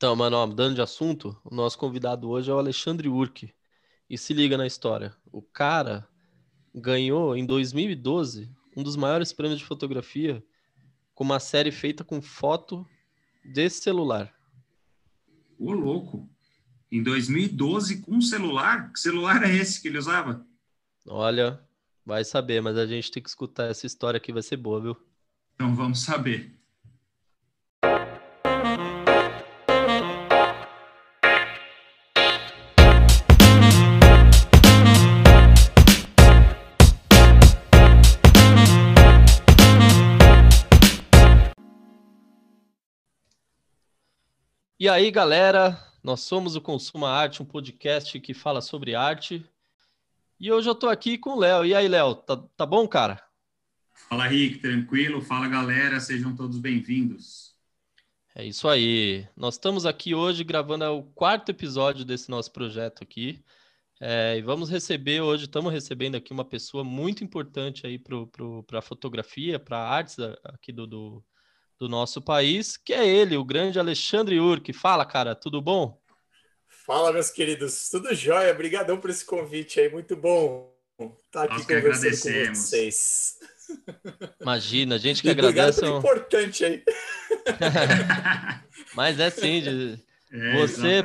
Então, mano, ó, mudando de assunto, o nosso convidado hoje é o Alexandre Urque. E se liga na história. O cara ganhou em 2012 um dos maiores prêmios de fotografia com uma série feita com foto de celular. Ô, louco! Em 2012, com um celular? Que celular é esse que ele usava? Olha, vai saber, mas a gente tem que escutar essa história aqui, vai ser boa, viu? Então vamos saber. E aí, galera, nós somos o Consuma Arte, um podcast que fala sobre arte. E hoje eu tô aqui com o Léo. E aí, Léo, tá, tá bom, cara? Fala, Rick, tranquilo? Fala, galera, sejam todos bem-vindos. É isso aí. Nós estamos aqui hoje gravando o quarto episódio desse nosso projeto aqui. É, e vamos receber hoje, estamos recebendo aqui uma pessoa muito importante aí para a fotografia, para artes aqui do, do, do nosso país, que é ele, o grande Alexandre Urque. Fala, cara, tudo bom? Fala, meus queridos, tudo jóia? Obrigadão por esse convite aí, muito bom estar aqui Nós conversando com vocês. Imagina, a gente que agradece. Obrigado importante aí. Mas é sim, de... é, você,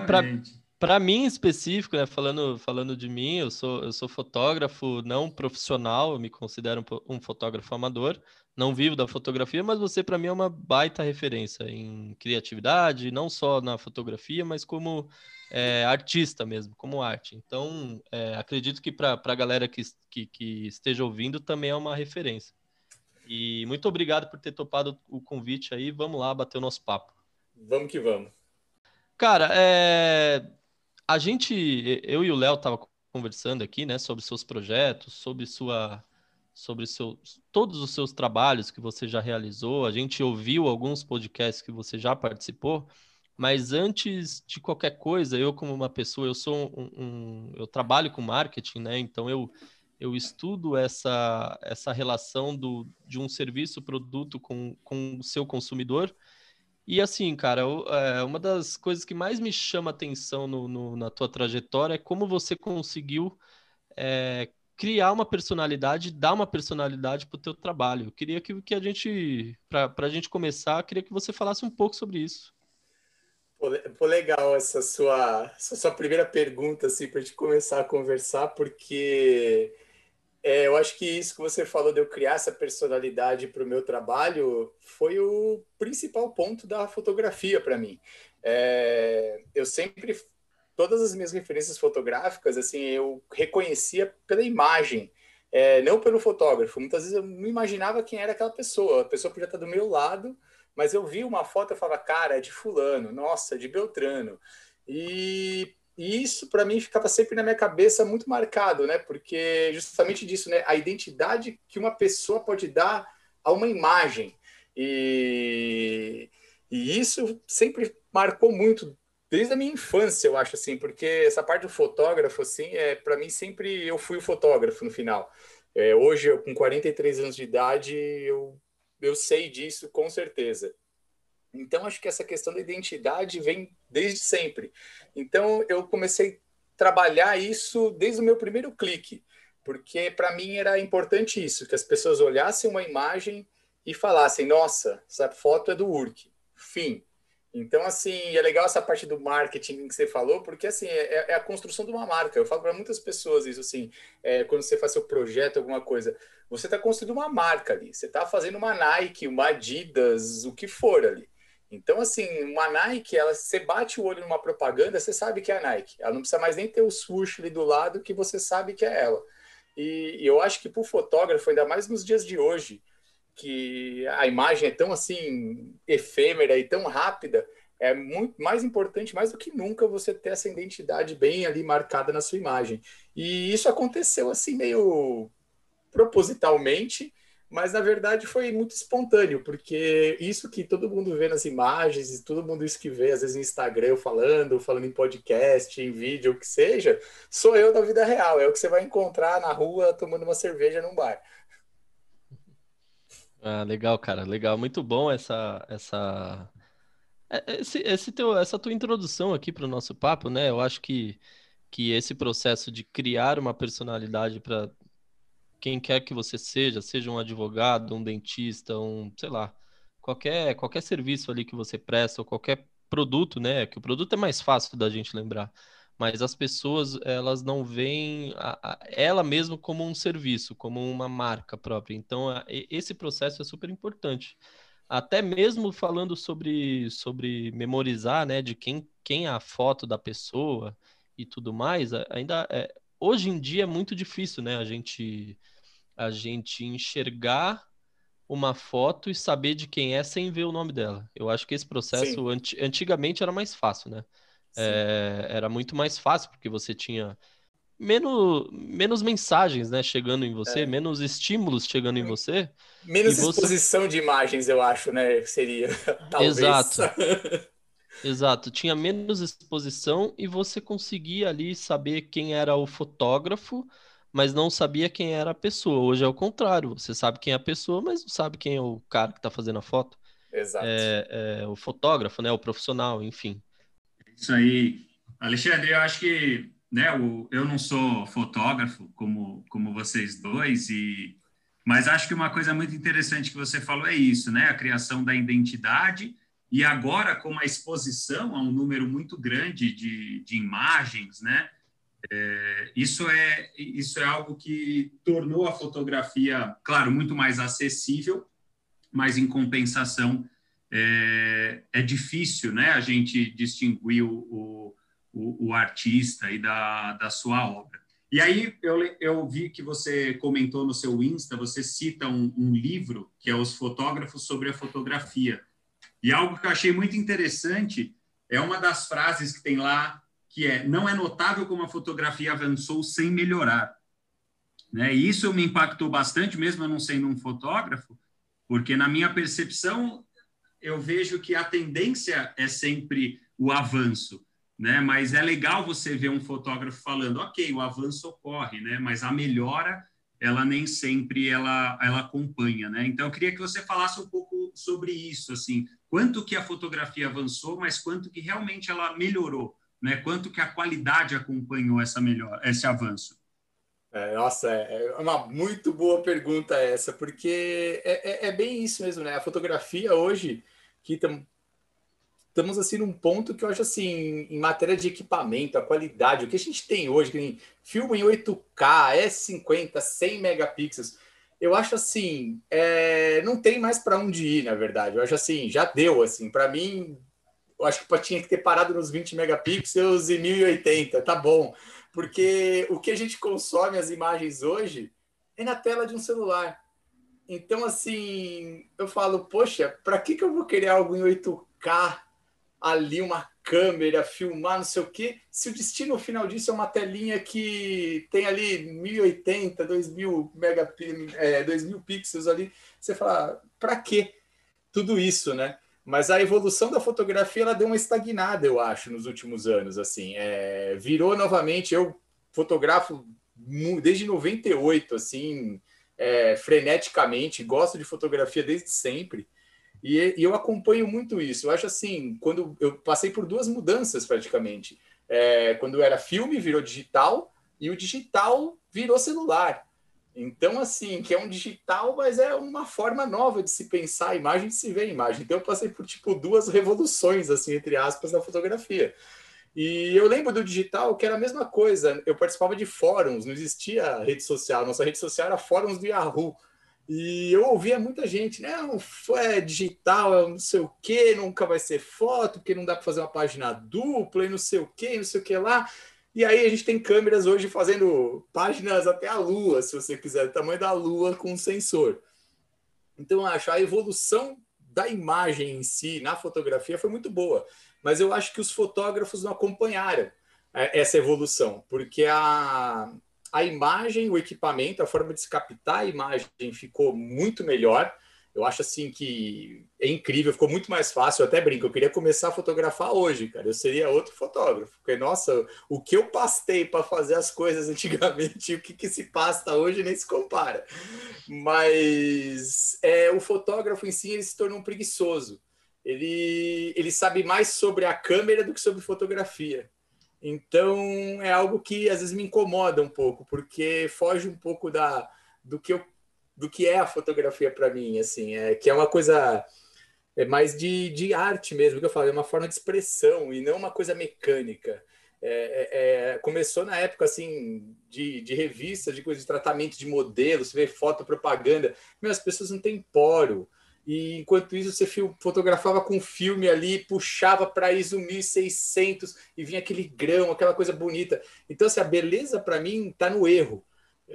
para mim em específico, né, falando, falando de mim, eu sou, eu sou fotógrafo não profissional, eu me considero um, um fotógrafo amador, não vivo da fotografia, mas você para mim é uma baita referência em criatividade, não só na fotografia, mas como é, artista mesmo, como arte. Então, é, acredito que para a galera que, que, que, esteja ouvindo também é uma referência. E muito obrigado por ter topado o convite aí. Vamos lá bater o nosso papo. Vamos que vamos. Cara, é, a gente, eu e o Léo tava conversando aqui, né, sobre seus projetos, sobre sua sobre seu, todos os seus trabalhos que você já realizou. A gente ouviu alguns podcasts que você já participou, mas antes de qualquer coisa, eu como uma pessoa, eu sou um, um eu trabalho com marketing, né? Então eu eu estudo essa essa relação do, de um serviço produto com, com o seu consumidor. E assim, cara, eu, é, uma das coisas que mais me chama atenção no, no, na tua trajetória é como você conseguiu é, criar uma personalidade, dar uma personalidade para o teu trabalho. Eu queria que, que a gente, para a gente começar, queria que você falasse um pouco sobre isso. Pô, legal essa sua, essa sua primeira pergunta, assim, para a gente começar a conversar, porque é, eu acho que isso que você falou de eu criar essa personalidade para o meu trabalho foi o principal ponto da fotografia para mim. É, eu sempre todas as minhas referências fotográficas, assim, eu reconhecia pela imagem, é, não pelo fotógrafo. Muitas vezes eu não imaginava quem era aquela pessoa. A pessoa podia estar do meu lado, mas eu vi uma foto e falava, cara, é de fulano, nossa, de Beltrano. E, e isso para mim ficava sempre na minha cabeça muito marcado, né? Porque justamente disso, né? A identidade que uma pessoa pode dar a uma imagem. E, e isso sempre marcou muito desde a minha infância, eu acho assim, porque essa parte do fotógrafo, assim, é para mim sempre eu fui o fotógrafo no final. É, hoje, eu, com 43 anos de idade, eu, eu sei disso com certeza. Então, acho que essa questão da identidade vem desde sempre. Então, eu comecei a trabalhar isso desde o meu primeiro clique, porque para mim era importante isso, que as pessoas olhassem uma imagem e falassem: nossa, essa foto é do Urk. Fim então, assim, é legal essa parte do marketing que você falou, porque, assim, é, é a construção de uma marca. Eu falo para muitas pessoas isso, assim, é, quando você faz seu projeto, alguma coisa, você está construindo uma marca ali. Você está fazendo uma Nike, uma Adidas, o que for ali. Então, assim, uma Nike, ela, você bate o olho numa propaganda, você sabe que é a Nike. Ela não precisa mais nem ter o swoosh ali do lado, que você sabe que é ela. E, e eu acho que para o fotógrafo, ainda mais nos dias de hoje, que a imagem é tão assim efêmera e tão rápida, é muito mais importante, mais do que nunca, você ter essa identidade bem ali marcada na sua imagem. E isso aconteceu assim meio propositalmente, mas na verdade foi muito espontâneo, porque isso que todo mundo vê nas imagens, e todo mundo isso que vê, às vezes no Instagram eu falando, falando em podcast, em vídeo, o que seja, sou eu da vida real, é o que você vai encontrar na rua tomando uma cerveja num bar. Ah, legal, cara, legal. Muito bom essa, essa, esse, esse teu, essa tua introdução aqui para o nosso papo, né? Eu acho que, que esse processo de criar uma personalidade para quem quer que você seja, seja um advogado, um dentista, um, sei lá, qualquer, qualquer serviço ali que você presta, ou qualquer produto, né? Que o produto é mais fácil da gente lembrar. Mas as pessoas, elas não veem a, a, ela mesma como um serviço, como uma marca própria. Então, a, esse processo é super importante até mesmo falando sobre, sobre memorizar, né, de quem, quem é a foto da pessoa e tudo mais, ainda é, hoje em dia é muito difícil, né, a gente a gente enxergar uma foto e saber de quem é sem ver o nome dela. Eu acho que esse processo anti, antigamente era mais fácil, né? É, era muito mais fácil porque você tinha menos, menos mensagens, né, chegando em você, é. menos estímulos chegando em você. Menos você... exposição de imagens, eu acho, né, seria, talvez. Exato. Exato, tinha menos exposição e você conseguia ali saber quem era o fotógrafo, mas não sabia quem era a pessoa. Hoje é o contrário, você sabe quem é a pessoa, mas não sabe quem é o cara que está fazendo a foto. Exato. É, é, o fotógrafo, né, o profissional, enfim. Isso aí. Alexandre, eu acho que né, o, eu não sou fotógrafo como, como vocês dois, e, mas acho que uma coisa muito interessante que você falou é isso, né, a criação da identidade, e agora com a exposição a um número muito grande de, de imagens, né, é, isso, é, isso é algo que tornou a fotografia, claro, muito mais acessível, mas em compensação é, é difícil né, a gente distinguir o, o o, o artista e da, da sua obra. E aí eu, eu vi que você comentou no seu Insta, você cita um, um, livro que é Os Fotógrafos sobre a Fotografia. E algo que eu achei muito interessante é uma das frases que tem lá, que é não é notável como a fotografia avançou sem melhorar. Né? E isso me impactou bastante, mesmo eu não sendo um fotógrafo, porque na minha percepção eu vejo que a tendência é sempre o avanço né? Mas é legal você ver um fotógrafo falando, ok, o avanço ocorre, né? Mas a melhora ela nem sempre ela ela acompanha, né? Então eu queria que você falasse um pouco sobre isso, assim, quanto que a fotografia avançou, mas quanto que realmente ela melhorou, né? Quanto que a qualidade acompanhou essa melhor esse avanço? É, nossa, é, é uma muito boa pergunta essa, porque é, é, é bem isso mesmo, né? A fotografia hoje que estamos assim num ponto que eu acho assim, em matéria de equipamento, a qualidade, o que a gente tem hoje, que tem filme em 8K, S50, 100 megapixels, eu acho assim, é, não tem mais para onde ir, na verdade. Eu acho assim, já deu assim, para mim, eu acho que tinha que ter parado nos 20 megapixels e 1080, tá bom. Porque o que a gente consome as imagens hoje é na tela de um celular. Então, assim, eu falo, poxa, para que, que eu vou querer algo em 8K ali uma câmera, filmar, não sei o quê, se o destino final disso é uma telinha que tem ali 1080, 2000, megap é, 2000 pixels ali, você fala, para que tudo isso, né? Mas a evolução da fotografia ela deu uma estagnada, eu acho, nos últimos anos. Assim, é, virou novamente. Eu fotografo desde 98, assim, é, freneticamente. Gosto de fotografia desde sempre. E, e, eu acompanho muito isso. Eu acho assim, quando eu passei por duas mudanças praticamente. É, quando era filme, virou digital, e o digital virou celular. Então, assim, que é um digital, mas é uma forma nova de se pensar a imagem, de se ver a imagem. Então, eu passei por, tipo, duas revoluções, assim, entre aspas, na fotografia. E eu lembro do digital que era a mesma coisa. Eu participava de fóruns, não existia rede social. Nossa rede social era fóruns do Yahoo. E eu ouvia muita gente, né? É digital, não sei o que, nunca vai ser foto, porque não dá para fazer uma página dupla e não sei o que, não sei o que lá. E aí a gente tem câmeras hoje fazendo páginas até a Lua, se você quiser, tamanho da Lua com sensor. Então, eu acho a evolução da imagem em si, na fotografia, foi muito boa. Mas eu acho que os fotógrafos não acompanharam é, essa evolução, porque a, a imagem, o equipamento, a forma de se captar a imagem ficou muito melhor. Eu acho assim que é incrível, ficou muito mais fácil. Eu até brinco, eu queria começar a fotografar hoje, cara. Eu seria outro fotógrafo, porque nossa, o que eu pastei para fazer as coisas antigamente o que, que se pasta hoje nem se compara. Mas é, o fotógrafo em si ele se tornou um preguiçoso. ele, ele sabe mais sobre a câmera do que sobre fotografia. Então é algo que às vezes me incomoda um pouco, porque foge um pouco da do que eu, do que é a fotografia para mim, assim, é que é uma coisa é mais de, de arte mesmo, que eu falo, é uma forma de expressão e não uma coisa mecânica. É, é, é, começou na época assim de, de revista, de coisa de tratamento de modelos, você vê foto, propaganda, meu, as pessoas não têm poro. E enquanto isso, você fotografava com filme ali, puxava para ISO 1600 e vinha aquele grão, aquela coisa bonita. Então, assim, a beleza para mim está no erro.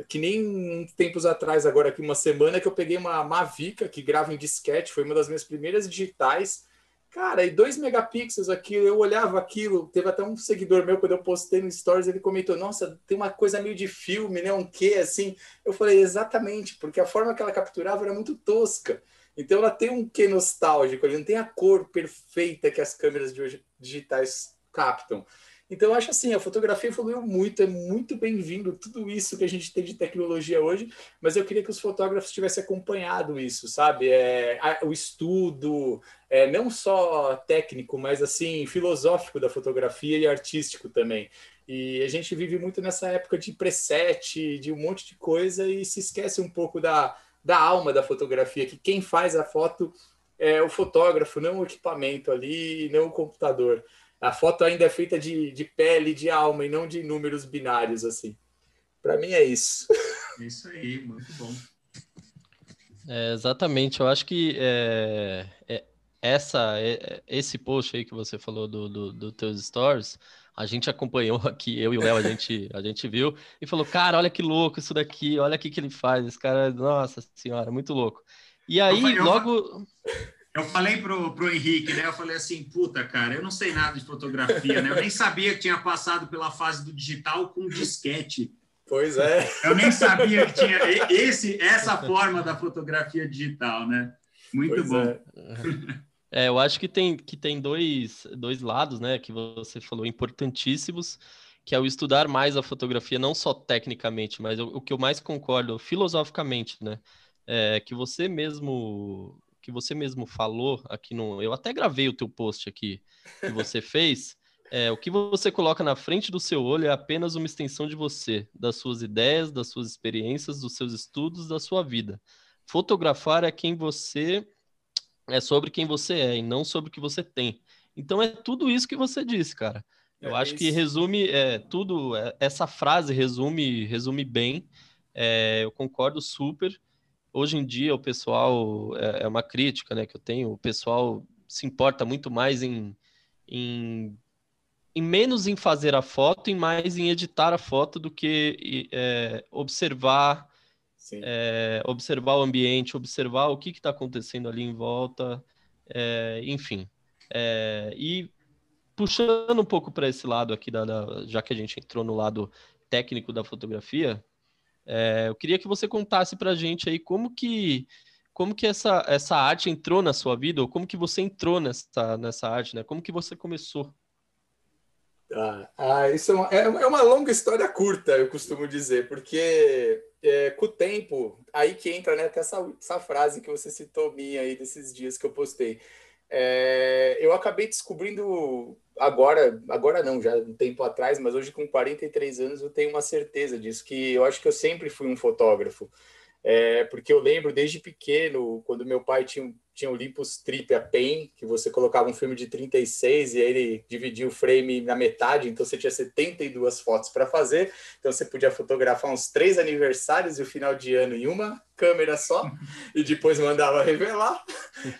Que nem tempos atrás, agora aqui uma semana, que eu peguei uma Mavica que grava em disquete, foi uma das minhas primeiras digitais. Cara, e 2 megapixels aquilo, eu olhava aquilo, teve até um seguidor meu, quando eu postei no Stories, ele comentou, nossa, tem uma coisa meio de filme, né, um quê, assim. Eu falei, exatamente, porque a forma que ela capturava era muito tosca. Então ela tem um quê nostálgico, ele não tem a cor perfeita que as câmeras de hoje digitais captam. Então eu acho assim, a fotografia evoluiu muito, é muito bem-vindo tudo isso que a gente tem de tecnologia hoje, mas eu queria que os fotógrafos tivessem acompanhado isso, sabe? É, a, o estudo, é, não só técnico, mas assim, filosófico da fotografia e artístico também. E a gente vive muito nessa época de preset, de um monte de coisa e se esquece um pouco da, da alma da fotografia, que quem faz a foto é o fotógrafo, não o equipamento ali, não o computador. A foto ainda é feita de, de pele, de alma, e não de números binários, assim. Para mim é isso. É isso aí, muito bom. É, exatamente, eu acho que é, é, essa, é, esse post aí que você falou do, do, do teus stories, a gente acompanhou aqui, eu e o Léo, a gente, a gente viu e falou, cara, olha que louco isso daqui, olha o que, que ele faz, esse cara, nossa senhora, muito louco. E aí, eu, eu, logo... Eu falei pro, pro Henrique, né, eu falei assim, puta, cara, eu não sei nada de fotografia, né, eu nem sabia que tinha passado pela fase do digital com disquete. Pois é. Eu nem sabia que tinha esse, essa forma da fotografia digital, né? Muito pois bom. É. É, eu acho que tem, que tem dois, dois lados, né, que você falou, importantíssimos, que é o estudar mais a fotografia, não só tecnicamente, mas o, o que eu mais concordo filosoficamente, né, é que você mesmo que você mesmo falou aqui no, eu até gravei o teu post aqui que você fez, é, o que você coloca na frente do seu olho é apenas uma extensão de você, das suas ideias, das suas experiências, dos seus estudos, da sua vida. Fotografar é quem você é sobre quem você é e não sobre o que você tem. Então é tudo isso que você disse, cara. Eu é acho isso. que resume é, tudo. É, essa frase resume resume bem. É, eu concordo super. Hoje em dia o pessoal é, é, uma crítica, né, que eu tenho. O pessoal se importa muito mais em, em, em menos em fazer a foto e mais em editar a foto do que é, observar é, observar o ambiente, observar o que está acontecendo ali em volta, é, enfim. É, e puxando um pouco para esse lado aqui, da, da, já que a gente entrou no lado técnico da fotografia, é, eu queria que você contasse para a gente aí como que como que essa, essa arte entrou na sua vida, ou como que você entrou nessa, nessa arte, né? Como que você começou? Ah, ah isso é uma, é, é uma longa história curta, eu costumo dizer, porque é, com o tempo, aí que entra né, até essa, essa frase que você citou minha aí desses dias que eu postei. É, eu acabei descobrindo agora, agora não, já um tempo atrás, mas hoje com 43 anos eu tenho uma certeza disso, que eu acho que eu sempre fui um fotógrafo. É, porque eu lembro desde pequeno, quando meu pai tinha, tinha o Olympus Trip a PEN, que você colocava um filme de 36 e aí ele dividia o frame na metade, então você tinha 72 fotos para fazer, então você podia fotografar uns três aniversários e o final de ano em uma câmera só, e depois mandava revelar,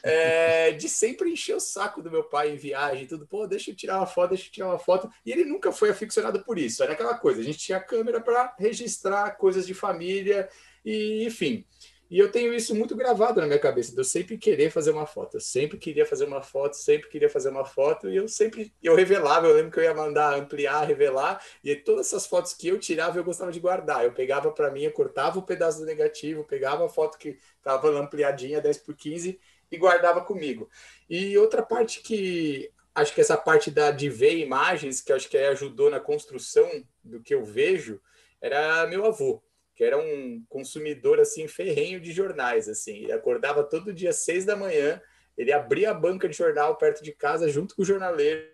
é, de sempre encher o saco do meu pai em viagem, tudo, pô, deixa eu tirar uma foto, deixa eu tirar uma foto, e ele nunca foi aficionado por isso, era aquela coisa, a gente tinha câmera para registrar coisas de família, e, enfim, e eu tenho isso muito gravado na minha cabeça, de eu sempre querer fazer uma foto. Eu sempre queria fazer uma foto, sempre queria fazer uma foto, e eu sempre eu revelava. Eu lembro que eu ia mandar ampliar, revelar, e todas essas fotos que eu tirava eu gostava de guardar. Eu pegava para mim, eu cortava o pedaço do negativo, pegava a foto que estava ampliadinha, 10 por 15, e guardava comigo. E outra parte que acho que essa parte da, de ver imagens, que acho que ajudou na construção do que eu vejo, era meu avô que era um consumidor assim ferrenho de jornais, assim, ele acordava todo dia seis da manhã, Ele abria a banca de jornal perto de casa junto com o jornaleiro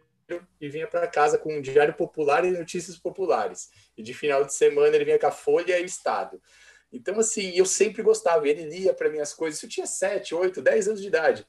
e vinha para casa com um diário popular e notícias populares. E de final de semana ele vinha com a Folha e o Estado. Então, assim, eu sempre gostava. Ele lia para mim as coisas. Eu tinha 7, 8, 10 anos de idade.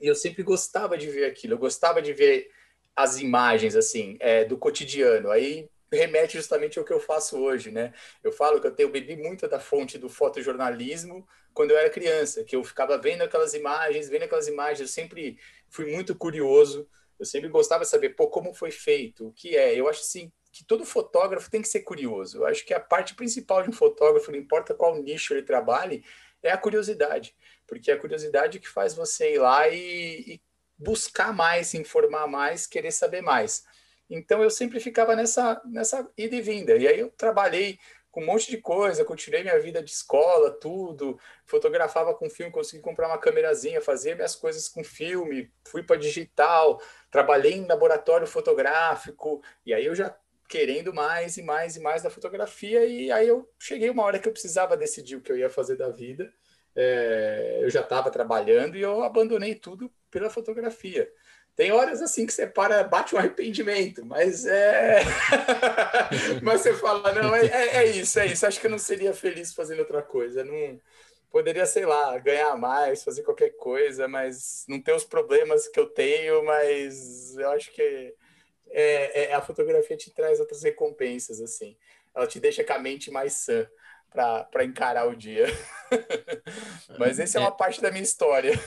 E eu sempre gostava de ver aquilo. Eu gostava de ver as imagens, assim, é, do cotidiano. Aí remete justamente ao que eu faço hoje, né? Eu falo que eu tenho bebi muito da fonte do fotojornalismo quando eu era criança, que eu ficava vendo aquelas imagens, vendo aquelas imagens, eu sempre fui muito curioso, eu sempre gostava de saber, pô, como foi feito, o que é. Eu acho assim que todo fotógrafo tem que ser curioso. Eu acho que a parte principal de um fotógrafo, não importa qual nicho ele trabalhe, é a curiosidade, porque é a curiosidade que faz você ir lá e, e buscar mais, informar mais, querer saber mais. Então eu sempre ficava nessa, nessa ida e vinda. E aí eu trabalhei com um monte de coisa, continuei minha vida de escola, tudo, fotografava com filme, consegui comprar uma câmerazinha, fazia minhas coisas com filme, fui para digital, trabalhei em laboratório fotográfico, e aí eu já querendo mais e mais e mais da fotografia, e aí eu cheguei uma hora que eu precisava decidir o que eu ia fazer da vida. É, eu já estava trabalhando e eu abandonei tudo pela fotografia. Tem horas assim que você para, bate um arrependimento, mas é. mas você fala, não, é, é, é, isso, é isso. Acho que eu não seria feliz fazendo outra coisa. Não poderia, sei lá, ganhar mais, fazer qualquer coisa, mas não ter os problemas que eu tenho, mas eu acho que é, é, a fotografia te traz outras recompensas, assim. Ela te deixa com a mente mais sã para encarar o dia. mas essa é uma é. parte da minha história.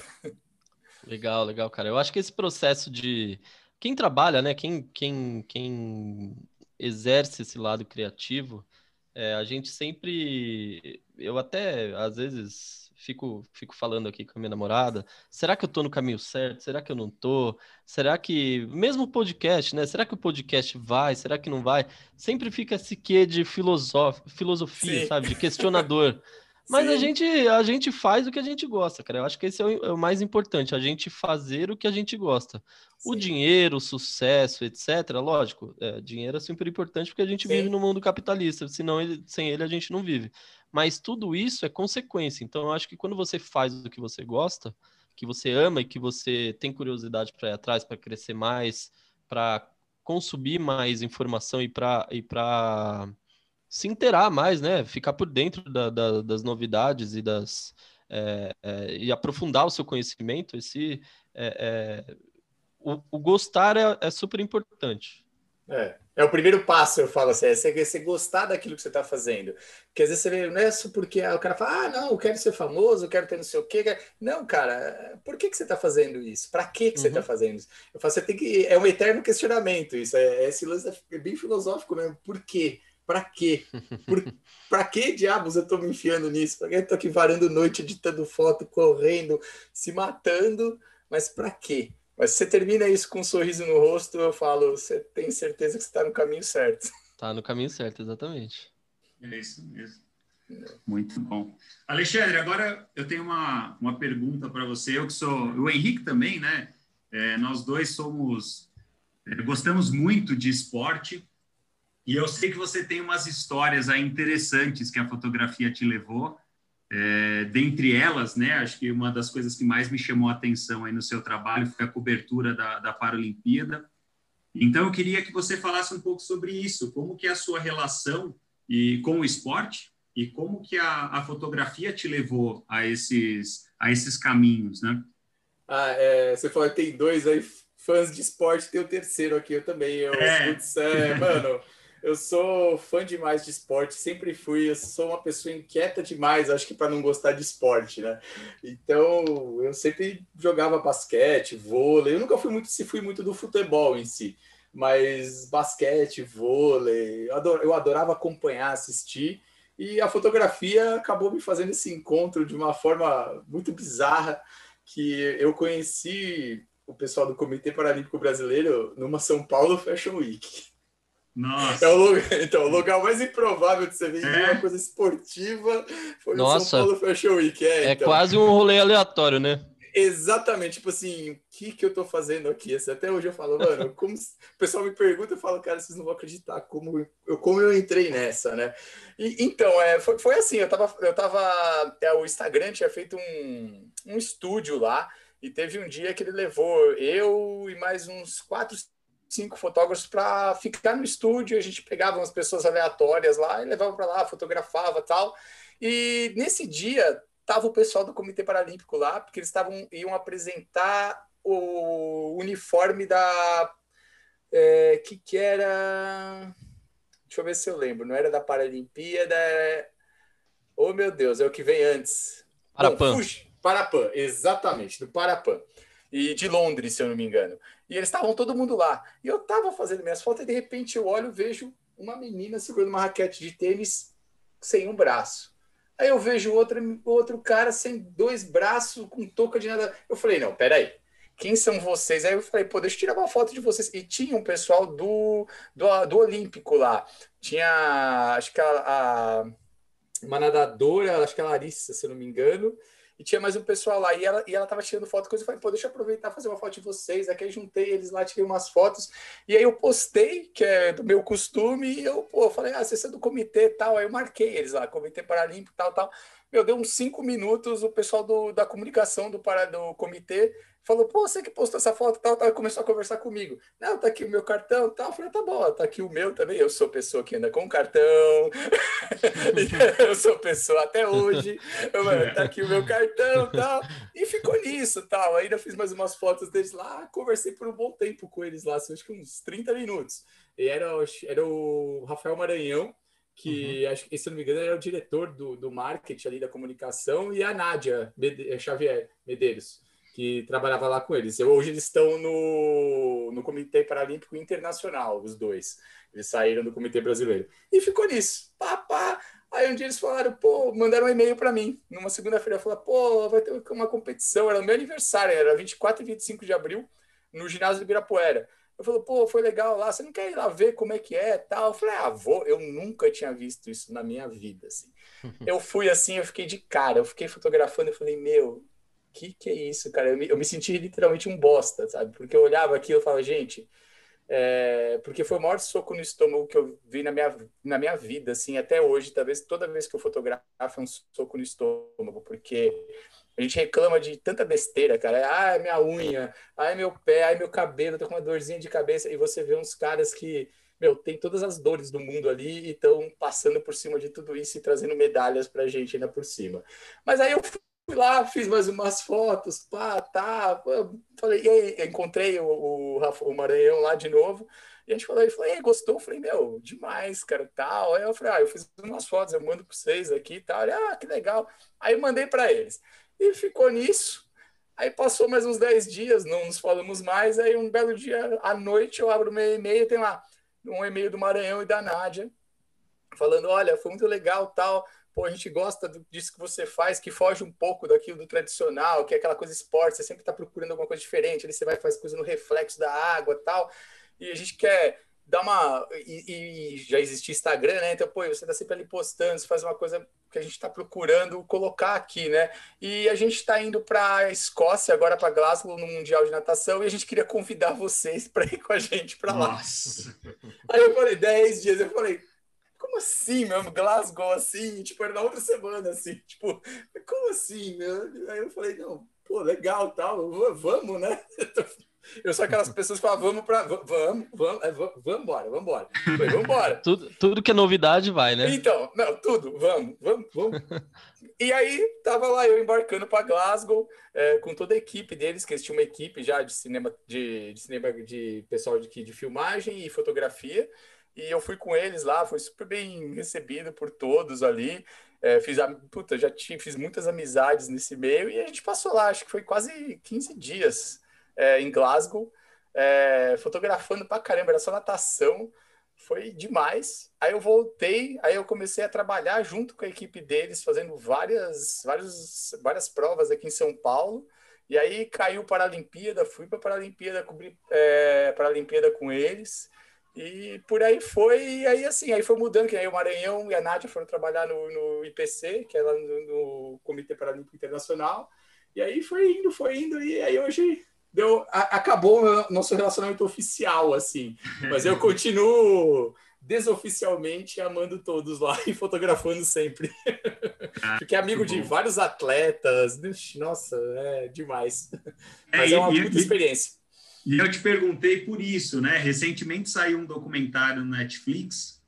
Legal, legal, cara. Eu acho que esse processo de quem trabalha, né? Quem, quem, quem exerce esse lado criativo, é, a gente sempre. Eu até, às vezes, fico, fico falando aqui com a minha namorada, será que eu tô no caminho certo? Será que eu não tô? Será que, mesmo o podcast, né? Será que o podcast vai? Será que não vai? Sempre fica esse quê de filosof... filosofia, Sim. sabe? De questionador. Mas a gente, a gente faz o que a gente gosta, cara. Eu acho que esse é o, é o mais importante, a gente fazer o que a gente gosta. Sim. O dinheiro, o sucesso, etc. Lógico, é, dinheiro é sempre importante porque a gente Sim. vive no mundo capitalista, senão ele, sem ele a gente não vive. Mas tudo isso é consequência. Então, eu acho que quando você faz o que você gosta, que você ama e que você tem curiosidade para ir atrás, para crescer mais, para consumir mais informação e para e para se inteirar mais, né? Ficar por dentro da, da, das novidades e das é, é, e aprofundar o seu conhecimento. Esse é, é o, o, gostar é, é, super importante. É, é o primeiro passo, eu falo assim, é você, você gostar daquilo que você está fazendo. Porque às vezes você vê, não é só porque o cara fala, ah, não, eu quero ser famoso, eu quero ter não sei o quê. Não, cara, por que, que você está fazendo isso? Para que, que você está uhum. fazendo isso? Eu falo, você tem que. É um eterno questionamento isso. É, esse lance é bem filosófico mesmo. Por quê? Para quê? Para que diabos eu estou me enfiando nisso? Para que eu estou aqui varando noite, editando foto, correndo, se matando? Mas para quê? Mas se você termina isso com um sorriso no rosto, eu falo, você tem certeza que você está no caminho certo. Está no caminho certo, exatamente. É isso mesmo. Muito bom. Alexandre, agora eu tenho uma, uma pergunta para você. Eu que sou, o Henrique também, né? É, nós dois somos, é, gostamos muito de esporte, e eu sei que você tem umas histórias aí interessantes que a fotografia te levou. É, dentre elas, né, acho que uma das coisas que mais me chamou a atenção aí no seu trabalho foi a cobertura da, da Paralimpíada. Então, eu queria que você falasse um pouco sobre isso, como que é a sua relação e, com o esporte e como que a, a fotografia te levou a esses, a esses caminhos, né? Ah, é, você falou que tem dois aí fãs de esporte, tem o terceiro aqui, eu também. Eu, é. Putz, é, mano, eu sou fã demais de esporte, sempre fui. Eu sou uma pessoa inquieta demais, acho que para não gostar de esporte, né? Então, eu sempre jogava basquete, vôlei. Eu nunca fui muito, se fui muito do futebol em si, mas basquete, vôlei. Eu adorava acompanhar, assistir. E a fotografia acabou me fazendo esse encontro de uma forma muito bizarra que eu conheci o pessoal do Comitê Paralímpico Brasileiro numa São Paulo Fashion Week. Nossa. É o lugar, então, o lugar mais improvável de você ver é. uma coisa esportiva foi Nossa. o São Paulo Fashion Week. É, é então. quase um rolê aleatório, né? Exatamente, tipo assim, o que, que eu tô fazendo aqui? Assim, até hoje eu falo, mano, como o pessoal me pergunta, eu falo, cara, vocês não vão acreditar como eu, como eu entrei nessa, né? E, então, é, foi, foi assim, eu tava, eu tava, é, o Instagram tinha feito um, um estúdio lá, E teve um dia que ele levou eu e mais uns quatro, cinco fotógrafos para ficar no estúdio. A gente pegava umas pessoas aleatórias lá e levava para lá, fotografava tal. E nesse dia tava o pessoal do Comitê Paralímpico lá, porque eles estavam iam apresentar o uniforme da é, que que era deixa eu ver se eu lembro não era da Paralimpíada é... oh meu Deus é o que vem antes Parapan Bom, Parapan exatamente do Parapan e de Londres se eu não me engano e eles estavam todo mundo lá e eu tava fazendo minhas fotos e de repente eu olho vejo uma menina segurando uma raquete de tênis sem um braço Aí eu vejo outro, outro cara sem dois braços, com touca de nada. Eu falei, não, peraí quem são vocês? Aí eu falei, pô, deixa eu tirar uma foto de vocês. E tinha um pessoal do, do, do Olímpico lá. Tinha, acho que a, a uma nadadora, acho que a Larissa, se não me engano, e tinha mais um pessoal lá, e ela, e ela tava tirando foto, coisa, eu falei, pô, deixa eu aproveitar fazer uma foto de vocês, aqui eu juntei eles lá, tirei umas fotos, e aí eu postei, que é do meu costume, e eu, pô, falei, ah, você do comitê tal, aí eu marquei eles lá, Comitê Paralímpico, tal, tal, meu, deu uns cinco minutos, o pessoal do, da comunicação do, para, do comitê falou, pô, você que postou essa foto tal, tal, começou a conversar comigo. Não, tá aqui o meu cartão tal. Eu falei, tá bom, tá aqui o meu também. Eu sou pessoa que anda com cartão. eu sou pessoa até hoje. tá aqui o meu cartão tal. E ficou nisso tal. Ainda fiz mais umas fotos deles lá, conversei por um bom tempo com eles lá, acho que uns 30 minutos. E era, era o Rafael Maranhão, que uhum. acho que, se não me engano, era o diretor do, do marketing ali da comunicação, e a Nádia Xavier Medeiros que trabalhava lá com eles. Hoje eles estão no, no Comitê Paralímpico Internacional, os dois. Eles saíram do Comitê Brasileiro. E ficou nisso. Pá, pá. Aí um dia eles falaram, pô, mandaram um e-mail para mim. Numa segunda-feira, falaram, pô, vai ter uma competição. Era o meu aniversário, era 24 e 25 de abril, no ginásio do Ibirapuera. Eu falei, pô, foi legal lá, você não quer ir lá ver como é que é tal? Eu falei, ah, vou. Eu nunca tinha visto isso na minha vida, assim. eu fui assim, eu fiquei de cara, eu fiquei fotografando, eu falei, meu, que que é isso, cara? Eu me, eu me senti literalmente um bosta, sabe? Porque eu olhava aqui e falava, gente, é, porque foi o maior soco no estômago que eu vi na minha, na minha vida, assim, até hoje, talvez toda vez que eu fotografo é um soco no estômago, porque a gente reclama de tanta besteira, cara. Ah, minha unha, ai meu pé, ai meu cabelo, tô com uma dorzinha de cabeça, e você vê uns caras que, meu, tem todas as dores do mundo ali e estão passando por cima de tudo isso e trazendo medalhas pra gente ainda por cima. Mas aí eu fui lá, fiz mais umas fotos, pá, tá. Falei, e aí, encontrei o, o, o Maranhão lá de novo. E a gente falou, ele falou, gostou? Eu falei, meu, demais, cara, tal. Aí eu falei, ah, eu fiz umas fotos, eu mando para vocês aqui e tal. Ele, ah, que legal. Aí mandei para eles. E ficou nisso. Aí passou mais uns 10 dias, não nos falamos mais. Aí um belo dia à noite eu abro meu e-mail, tem lá um e-mail do Maranhão e da Nádia, falando: olha, foi muito legal, tal pô, a gente gosta disso que você faz, que foge um pouco daquilo do tradicional, que é aquela coisa esporte, você sempre está procurando alguma coisa diferente, ali você vai fazer coisa no reflexo da água tal, e a gente quer dar uma... E, e já existe Instagram, né? Então, pô, você está sempre ali postando, você faz uma coisa que a gente está procurando colocar aqui, né? E a gente está indo para a Escócia, agora para Glasgow, no Mundial de Natação, e a gente queria convidar vocês para ir com a gente para lá. Nossa! Aí eu falei, 10 dias, eu falei como assim, meu? Glasgow, assim, tipo, era na outra semana, assim, tipo, como assim, meu? Aí eu falei, não, pô, legal, tal, vamos, né? Eu sou aquelas pessoas que falam, vamos para vamos, vamos, é, vamos, vamos embora, vamos embora. Vamos embora. tudo, tudo que é novidade vai, né? Então, não, tudo, vamos, vamos, vamos. e aí, tava lá eu embarcando para Glasgow, é, com toda a equipe deles, que eles tinham uma equipe já de cinema, de, de cinema de pessoal de, de filmagem e fotografia. E eu fui com eles lá, foi super bem recebido por todos ali. É, fiz, a, puta, já tinha, fiz muitas amizades nesse meio e a gente passou lá, acho que foi quase 15 dias é, em Glasgow, é, fotografando pra caramba, era só natação, foi demais. Aí eu voltei, aí eu comecei a trabalhar junto com a equipe deles, fazendo várias, várias, várias provas aqui em São Paulo. E aí caiu para a Paralimpíada, fui para a Paralimpíada, cobri é, Paralimpíada com eles. E por aí foi, e aí assim, aí foi mudando, que aí o Maranhão e a Nádia foram trabalhar no, no IPC, que é lá no, no, Comitê Paralímpico Internacional, e aí foi indo, foi indo, e aí hoje deu, a, acabou o nosso relacionamento oficial, assim, mas eu continuo desoficialmente amando todos lá e fotografando sempre. Fiquei amigo de vários atletas. Nossa, é demais. É, Mas é, é uma puta experiência. E eu te perguntei por isso, né? Recentemente saiu um documentário no Netflix,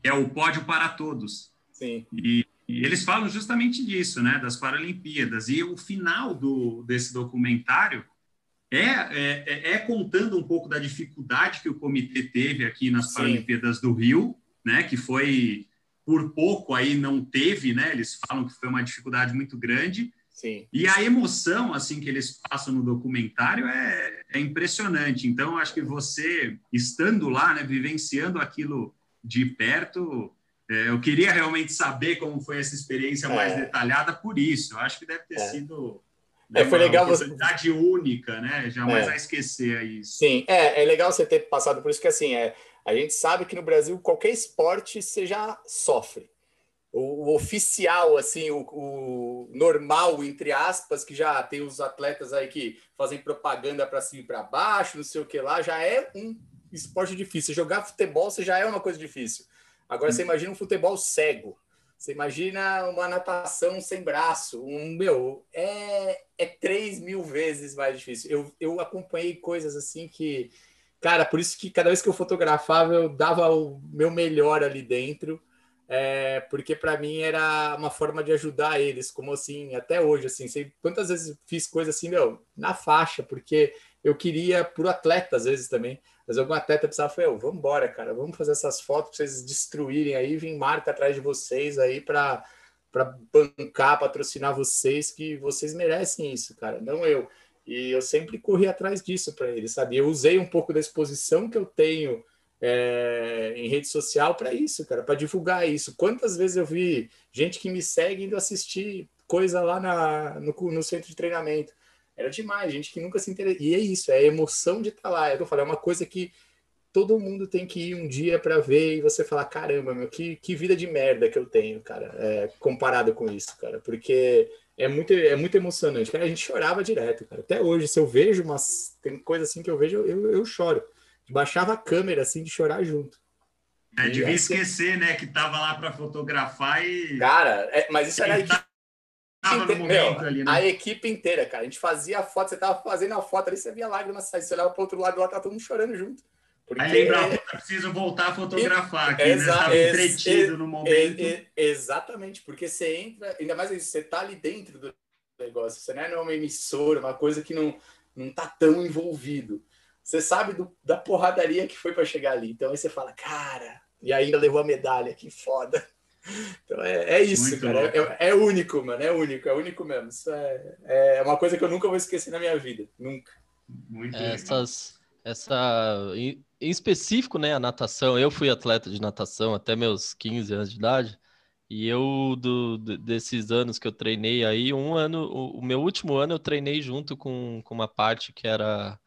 que é o Pódio para Todos. Sim. E, e, eles falam justamente disso, né? Das Paralimpíadas. E o final do, desse documentário é, é, é, é contando um pouco da dificuldade que o comitê teve aqui nas Sim. Paralimpíadas do Rio, né? Que foi por pouco aí não teve, né? Eles falam que foi uma dificuldade muito grande. Sim. E a emoção assim que eles passam no documentário é, é impressionante. Então, acho que você estando lá, né, vivenciando aquilo de perto, é, eu queria realmente saber como foi essa experiência é. mais detalhada por isso. Eu acho que deve ter é. sido é, foi legal uma oportunidade você... única, né? Jamais é. vai esquecer isso. Sim, é, é legal você ter passado por isso que assim é a gente sabe que no Brasil qualquer esporte você já sofre. O, o oficial, assim, o, o, normal, entre aspas, que já tem os atletas aí que fazem propaganda para cima e para baixo, não sei o que lá, já é um esporte difícil. Jogar futebol você já é uma coisa difícil. Agora hum. você imagina um futebol cego. Você imagina uma natação sem braço. Um, meu, é, é 3 mil vezes mais difícil. Eu, eu acompanhei coisas assim que Cara, por isso que cada vez que eu fotografava, eu dava o meu melhor ali dentro, é, porque para mim era uma forma de ajudar eles, como assim, até hoje, assim, sei quantas vezes fiz coisa assim, meu, na faixa, porque eu queria pro atleta, às vezes também, mas algum atleta precisava, foi, vamos embora, cara, vamos fazer essas fotos para vocês destruírem aí, vem marca atrás de vocês aí para para bancar, patrocinar vocês, que vocês merecem isso, cara, não eu. E eu sempre corri atrás disso para ele, sabe? Eu usei um pouco da exposição que eu tenho é, em rede social para isso, cara, para divulgar isso. Quantas vezes eu vi gente que me segue indo assistir coisa lá na, no, no centro de treinamento? Era demais, gente que nunca se interessa. E é isso, é a emoção de estar tá lá. É, eu falo, é uma coisa que todo mundo tem que ir um dia para ver e você falar: caramba, meu, que, que vida de merda que eu tenho, cara, é, comparado com isso, cara, porque é muito, é muito emocionante. Cara, a gente chorava direto, cara. Até hoje, se eu vejo umas. Tem coisa assim que eu vejo, eu, eu choro. Baixava a câmera assim de chorar junto. É, devia esquecer, né, que tava lá para fotografar e. Cara, é, mas isso era. Tá... Meu, ali, né? A equipe inteira, cara. A gente fazia a foto, você tava fazendo a foto ali, você via lágrimas sair, você olhava para outro lado lá, tá todo mundo chorando junto. Porque... Aí lembra, preciso voltar a fotografar aqui, Exa né? entretido no momento. exatamente, porque você entra, ainda mais isso, você tá ali dentro do negócio, você não é uma emissora, uma coisa que não, não tá tão envolvido. Você sabe do, da porradaria que foi para chegar ali. Então aí você fala, cara, e ainda levou a medalha, que foda. Então é, é isso, Muito cara. É, é, único, mano. É único, é único mesmo. Isso é, é uma coisa que eu nunca vou esquecer na minha vida. Nunca. Muito Essas, essa em específico, né, a natação. Eu fui atleta de natação até meus 15 anos de idade. E eu, do, desses anos que eu treinei aí, um ano, o, o, meu último ano eu treinei junto com, com uma parte que era,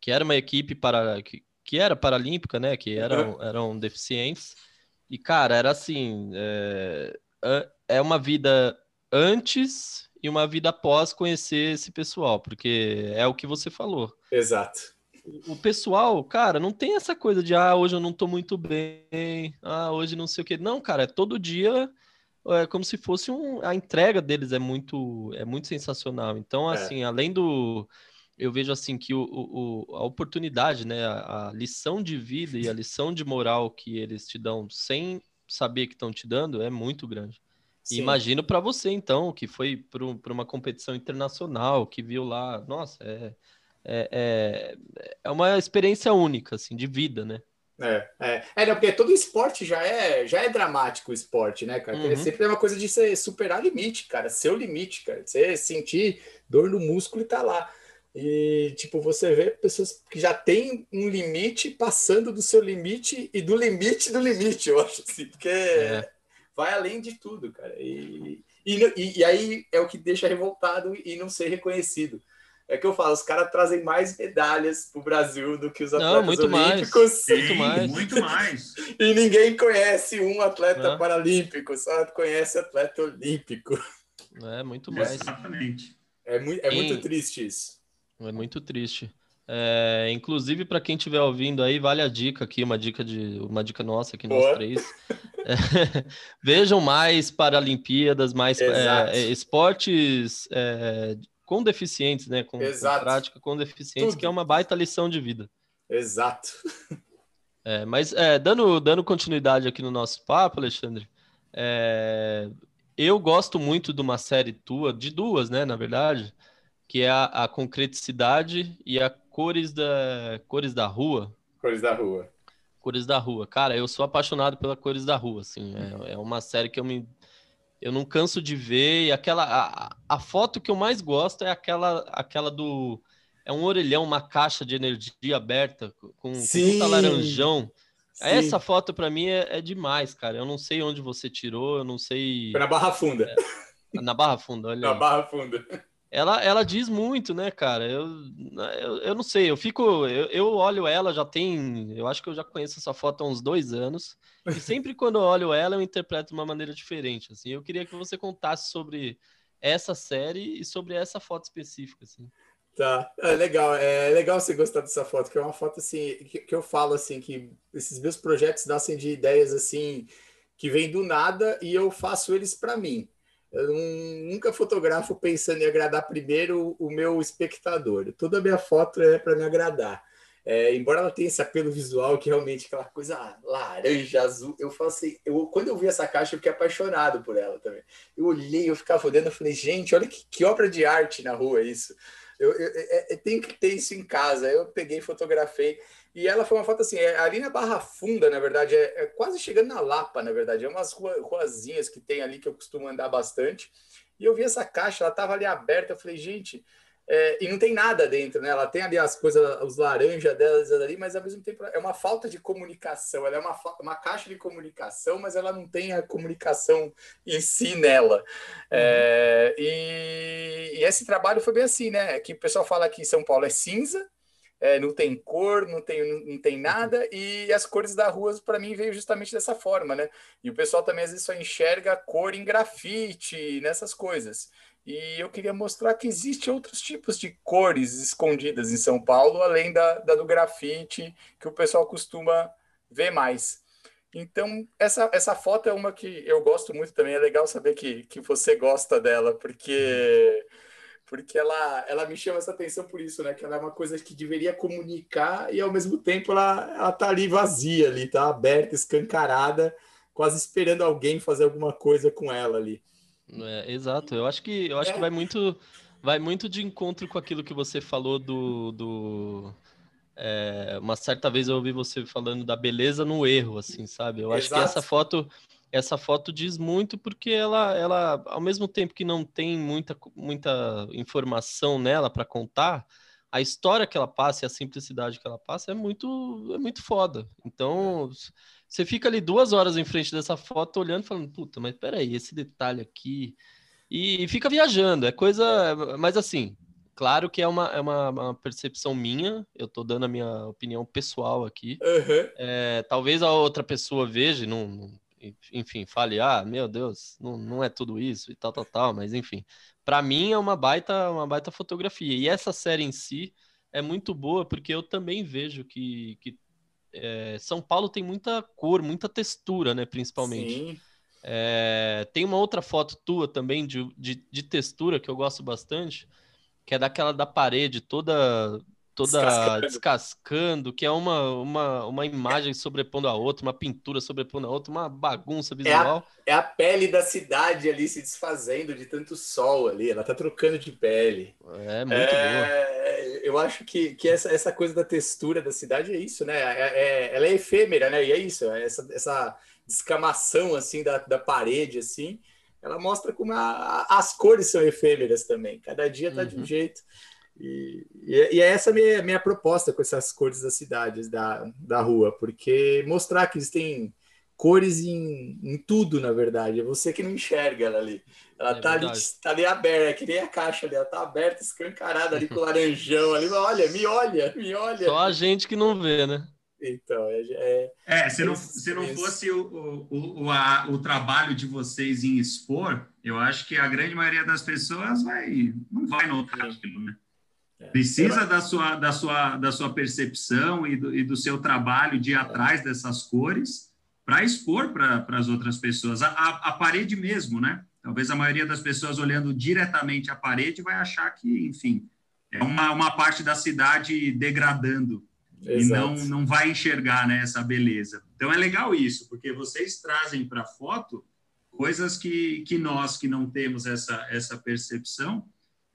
que era uma equipe para, que, que era paralímpica, né, que eram, eram deficientes. E, cara, era assim, é, é uma vida antes e uma vida após conhecer esse pessoal, porque é o que você falou. Exato o pessoal, cara, não tem essa coisa de ah, hoje eu não tô muito bem, ah, hoje não sei o que. Não, cara, é todo dia é como se fosse um. A entrega deles é muito, é muito sensacional. Então, é. assim, além do. Eu vejo assim que o, o, a oportunidade, né, a, a lição de vida e a lição de moral que eles te dão sem saber que estão te dando é muito grande. Sim. Imagino para você, então, que foi para uma competição internacional, que viu lá, nossa, é, é, é, é uma experiência única, assim, de vida, né? É, é. é não, porque todo esporte já é, já é dramático o esporte, né, cara? Uhum. Sempre é uma coisa de você superar limite, cara. Seu limite, cara. Você sentir dor no músculo e tá lá. E, tipo, você vê pessoas que já têm um limite passando do seu limite e do limite do limite, eu acho assim, porque é. vai além de tudo, cara. E, e, e aí é o que deixa revoltado e não ser reconhecido. É que eu falo, os caras trazem mais medalhas para o Brasil do que os atletas Não, muito olímpicos. Mais, Sim, muito mais. Muito mais. e ninguém conhece um atleta é. paralímpico, só conhece atleta olímpico. É, muito mais. Exatamente. É, mu é muito triste isso. É muito triste. É, inclusive, para quem estiver ouvindo aí, vale a dica aqui, uma dica de uma dica nossa aqui, nós três. É, vejam mais Paralimpíadas, mais é, é, esportes é, com deficientes, né? Com, com, prática com deficientes, Tudo. que é uma baita lição de vida. Exato. É, mas é, dando, dando continuidade aqui no nosso papo, Alexandre, eu gosto muito de uma série tua, de duas, né, na verdade, que é a, a concreticidade e a cores da cores da rua. Cores da rua. Cores da rua. Cara, eu sou apaixonado pela Cores da Rua, assim. É, é uma série que eu me eu não canso de ver e aquela a, a foto que eu mais gosto é aquela aquela do é um orelhão, uma caixa de energia aberta com, com puta laranjão. Sim. Essa foto para mim é, é, demais, cara. Eu não sei onde você tirou, eu não sei. Foi na Barra Funda. É, na Barra Funda, olha. Na. Barra Funda ela, ela diz muito, né, cara? Eu, eu, eu não sei, eu fico. Eu, eu olho ela, já tem. Eu acho que eu já conheço essa foto há uns dois anos. E sempre quando eu olho ela, eu interpreto de uma maneira diferente. Assim, eu queria que você contasse sobre essa série e sobre essa foto específica. Assim. Tá, é legal. É legal você gostar dessa foto, que é uma foto assim que, que eu falo assim que esses meus projetos nascem de ideias assim que vêm do nada e eu faço eles para mim. Eu nunca fotografo pensando em agradar primeiro o meu espectador. Toda a minha foto é para me agradar. É, embora ela tenha esse apelo visual, que realmente aquela coisa laranja, azul, eu falo assim, eu, quando eu vi essa caixa, eu fiquei apaixonado por ela também. Eu olhei, eu ficava olhando, eu falei, gente, olha que, que obra de arte na rua isso. Eu, eu, eu, eu, é, é, tenho que ter isso em casa. Eu peguei, fotografei. E ela foi uma foto assim, é, ali na Barra Funda, na verdade, é, é, quase chegando na Lapa, na verdade. É umas rua, ruazinhas que tem ali que eu costumo andar bastante. E eu vi essa caixa, ela estava ali aberta. Eu falei, gente, é, e não tem nada dentro, né? Ela tem ali as coisas, os laranjas delas ali, mas ao mesmo tempo é uma falta de comunicação. Ela é uma, uma caixa de comunicação, mas ela não tem a comunicação em si nela. É, uhum. É, e, e, esse trabalho foi bem assim, né? Que o pessoal fala que São Paulo é cinza, é, não tem cor, não tem, não tem nada, e as cores da rua, para mim, veio justamente dessa forma, né? E o pessoal também às vezes só enxerga cor em grafite, nessas coisas. E eu queria mostrar que existe outros tipos de cores escondidas em São Paulo, além da, da do grafite, que o pessoal costuma ver mais. Então, essa, essa foto é uma que eu gosto muito também. É legal saber que, que você gosta dela, porque, porque ela, ela me chama essa atenção por isso, né? Que ela é uma coisa que deveria comunicar e, ao mesmo tempo, ela, ela tá ali vazia, ali, tá aberta, escancarada, quase esperando alguém fazer alguma coisa com ela ali. É, exato, eu acho que eu acho que vai muito vai muito de encontro com aquilo que você falou do, do é, uma certa vez eu ouvi você falando da beleza no erro, assim, sabe? Eu acho Exato. que essa foto essa foto diz muito porque ela, ela ao mesmo tempo que não tem muita, muita informação nela para contar, a história que ela passa e a simplicidade que ela passa é muito é muito foda. Então você fica ali duas horas em frente dessa foto olhando falando, puta, mas peraí, esse detalhe aqui. E, e fica viajando, é coisa. Mas assim, claro que é uma, é uma, uma percepção minha, eu tô dando a minha opinião pessoal aqui. Uhum. É, talvez a outra pessoa veja e não, enfim, fale, ah, meu Deus, não, não é tudo isso e tal, tal, tal, mas enfim, para mim é uma baita, uma baita fotografia. E essa série em si é muito boa porque eu também vejo que, que é, São Paulo tem muita cor, muita textura, né? Principalmente. É, tem uma outra foto tua também de, de, de, textura que eu gosto bastante, que é daquela da parede toda toda descascando, descascando que é uma, uma, uma imagem sobrepondo a outra, uma pintura sobrepondo a outra, uma bagunça visual. É a, é a pele da cidade ali se desfazendo de tanto sol ali, ela tá trocando de pele. É muito é... boa eu acho que, que essa, essa coisa da textura da cidade é isso, né? É, é, ela é efêmera, né? E é isso, é essa, essa descamação assim da, da parede, assim, ela mostra como a, as cores são efêmeras também. Cada dia tá uhum. de um uhum. jeito. E, e, é essa minha, minha proposta com essas cores das cidades, da, da rua, porque mostrar que existem cores em, em tudo, na verdade. É você que não enxerga ela ali. Ela é tá, ali, tá ali aberta, é que nem a caixa ali, ela tá aberta, escancarada ali com o laranjão ali. Olha, me olha, me olha. Só a gente que não vê, né? Então, é. É, é se, não, se não fosse o, o, o, a, o trabalho de vocês em expor, eu acho que a grande maioria das pessoas vai, não vai notar aquilo, né? É. Precisa da sua, da, sua, da sua percepção e do, e do seu trabalho de ir atrás dessas cores para expor para as outras pessoas. A, a, a, parede mesmo, né? Talvez a maioria das pessoas olhando diretamente a parede vai achar que, enfim, é uma, uma parte da cidade degradando Exato. e não, não vai enxergar né, essa beleza. Então é legal isso, porque vocês trazem para a foto coisas que, que nós que não temos essa, essa percepção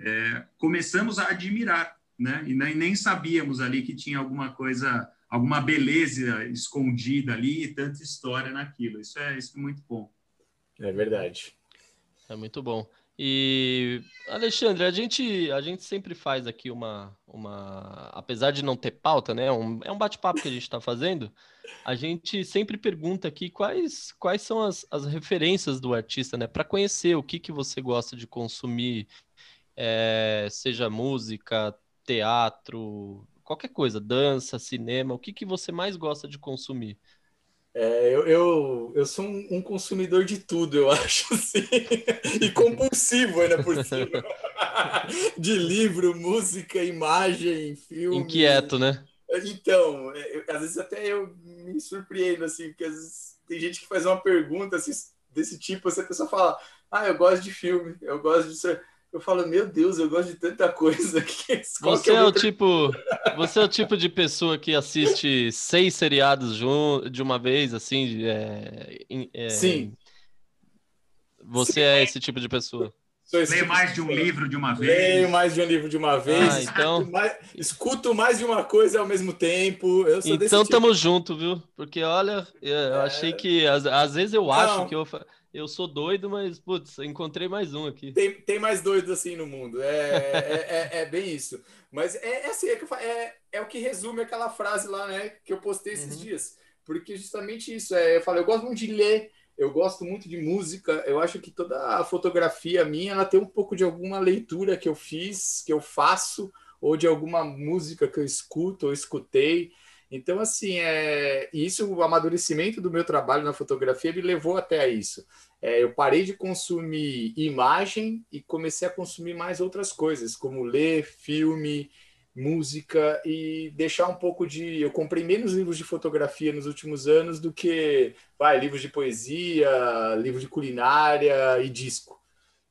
é, começamos a admirar, né? E nem, nem sabíamos ali que tinha alguma coisa, alguma beleza escondida ali e tanta história naquilo. Isso é, isso é muito bom. É verdade. É muito bom. E Alexandre, a gente, a gente sempre faz aqui uma, uma, apesar de não ter pauta, né? Um, é um bate-papo que a gente está fazendo. A gente sempre pergunta aqui quais, quais são as, as referências do artista, né? Para conhecer o que, que você gosta de consumir, é, seja música, teatro, qualquer coisa, dança, cinema, o que, que você mais gosta de consumir? É, eu, eu, eu sou um, um, consumidor de tudo, eu acho, assim, e compulsivo ainda por cima. de livro, música, imagem, filme. Inquieto, né? Então, é, eu, às vezes até eu me surpreendo, assim, porque às vezes tem gente que faz uma pergunta assim, desse tipo, assim, a pessoa fala, ah, eu gosto de filme, eu gosto de eu falo, meu Deus, eu gosto de tanta coisa aqui. Você é, é o tipo, você é o tipo de pessoa que assiste seis seriados de uma vez, assim, é, é... Sim. Você Sim. é esse tipo de pessoa. Leio tipo mais de um livro de uma vez. Leio mais de um livro de uma vez. Ah, então... mais, escuto mais de uma coisa ao mesmo tempo. Eu sou então tamo tipo. junto, viu? Porque olha, eu é... achei que às, às vezes eu Não. acho que eu eu sou doido, mas, putz, encontrei mais um aqui. Tem, tem mais doidos assim no mundo. É, é, é, é, bem isso. Mas é, é assim, é, é, é o que resume aquela frase lá, né, que eu postei esses uhum. dias. Porque justamente isso, é, eu falo, eu gosto muito de ler, eu gosto muito de música, eu acho que toda a fotografia minha, ela tem um pouco de alguma leitura que eu fiz, que eu faço, ou de alguma música que eu escuto ou escutei. Então, assim, é, isso, o amadurecimento do meu trabalho na fotografia me levou até a isso. É, eu parei de consumir imagem e comecei a consumir mais outras coisas, como ler, filme, música e deixar um pouco de. Eu comprei menos livros de fotografia nos últimos anos do que vai, livros de poesia, livros de culinária e disco.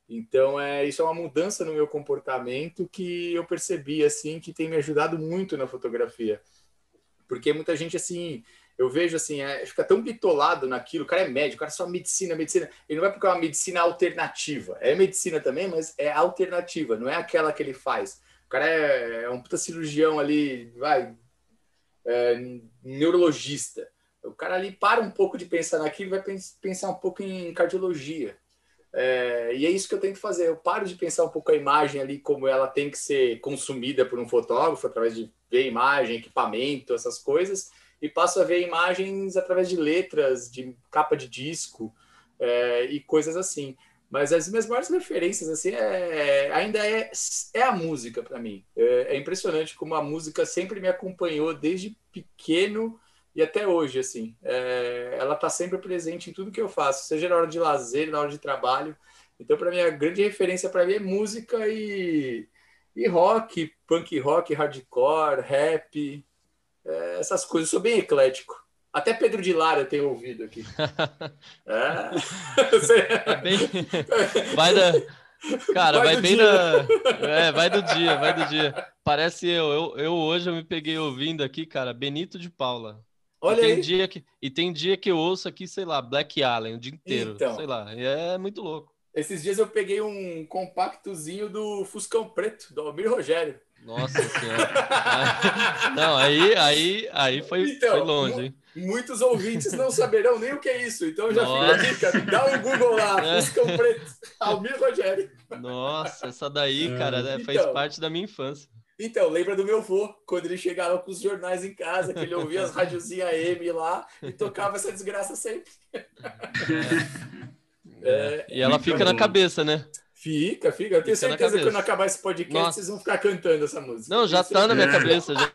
Então, é, isso é uma mudança no meu comportamento que eu percebi assim que tem me ajudado muito na fotografia. Porque muita gente, assim, eu vejo assim, é, fica tão bitolado naquilo, o cara é médico, o cara é só medicina, medicina. Ele não é porque é uma medicina alternativa. É medicina também, mas é alternativa, não é aquela que ele faz. O cara é, é um puta cirurgião ali, vai, é, neurologista. O cara ali para um pouco de pensar naquilo vai pensar um pouco em cardiologia. É, e é isso que eu tento fazer. Eu paro de pensar um pouco a imagem ali, como ela tem que ser consumida por um fotógrafo, através de ver imagem, equipamento, essas coisas, e passo a ver imagens através de letras, de capa de disco é, e coisas assim. Mas as minhas maiores referências assim é, ainda é, é a música para mim. É, é, impressionante como a música sempre me acompanhou desde pequeno e até hoje assim. É, ela está sempre presente em tudo que eu faço, seja na hora de lazer, na hora de trabalho. Então para mim a grande referência para mim é música e e rock, punk rock, hardcore, rap, é, essas coisas. Eu sou bem eclético. Até Pedro de Lara eu tenho ouvido aqui. é. é bem... Vai da. Cara, vai, vai bem dia. da. É, vai do dia, vai do dia. Parece eu. eu. Eu hoje eu me peguei ouvindo aqui, cara, Benito de Paula. Olha e tem aí. Dia que, e tem dia que eu ouço aqui, sei lá, Black Allen o dia inteiro. Então, sei lá. É muito louco. Esses dias eu peguei um compactozinho do Fuscão Preto, do Almir Rogério. Nossa senhora. não, aí, aí, aí foi, então, foi longe, hein? Muitos ouvintes não saberão nem o que é isso, então já Nossa. fica a dica. Dá um Google lá, é. Fuscão Preto, Almir Rogério. Nossa, essa daí, cara, faz então, parte da minha infância. Então, lembra do meu avô, quando ele chegava com os jornais em casa, que ele ouvia as radiozinhas M lá e tocava essa desgraça sempre. É, e ela fica na cabeça, né? Fica, fica. Eu tenho fica certeza que quando acabar esse podcast, Nossa. vocês vão ficar cantando essa música. Não, já tá na minha cabeça. Já,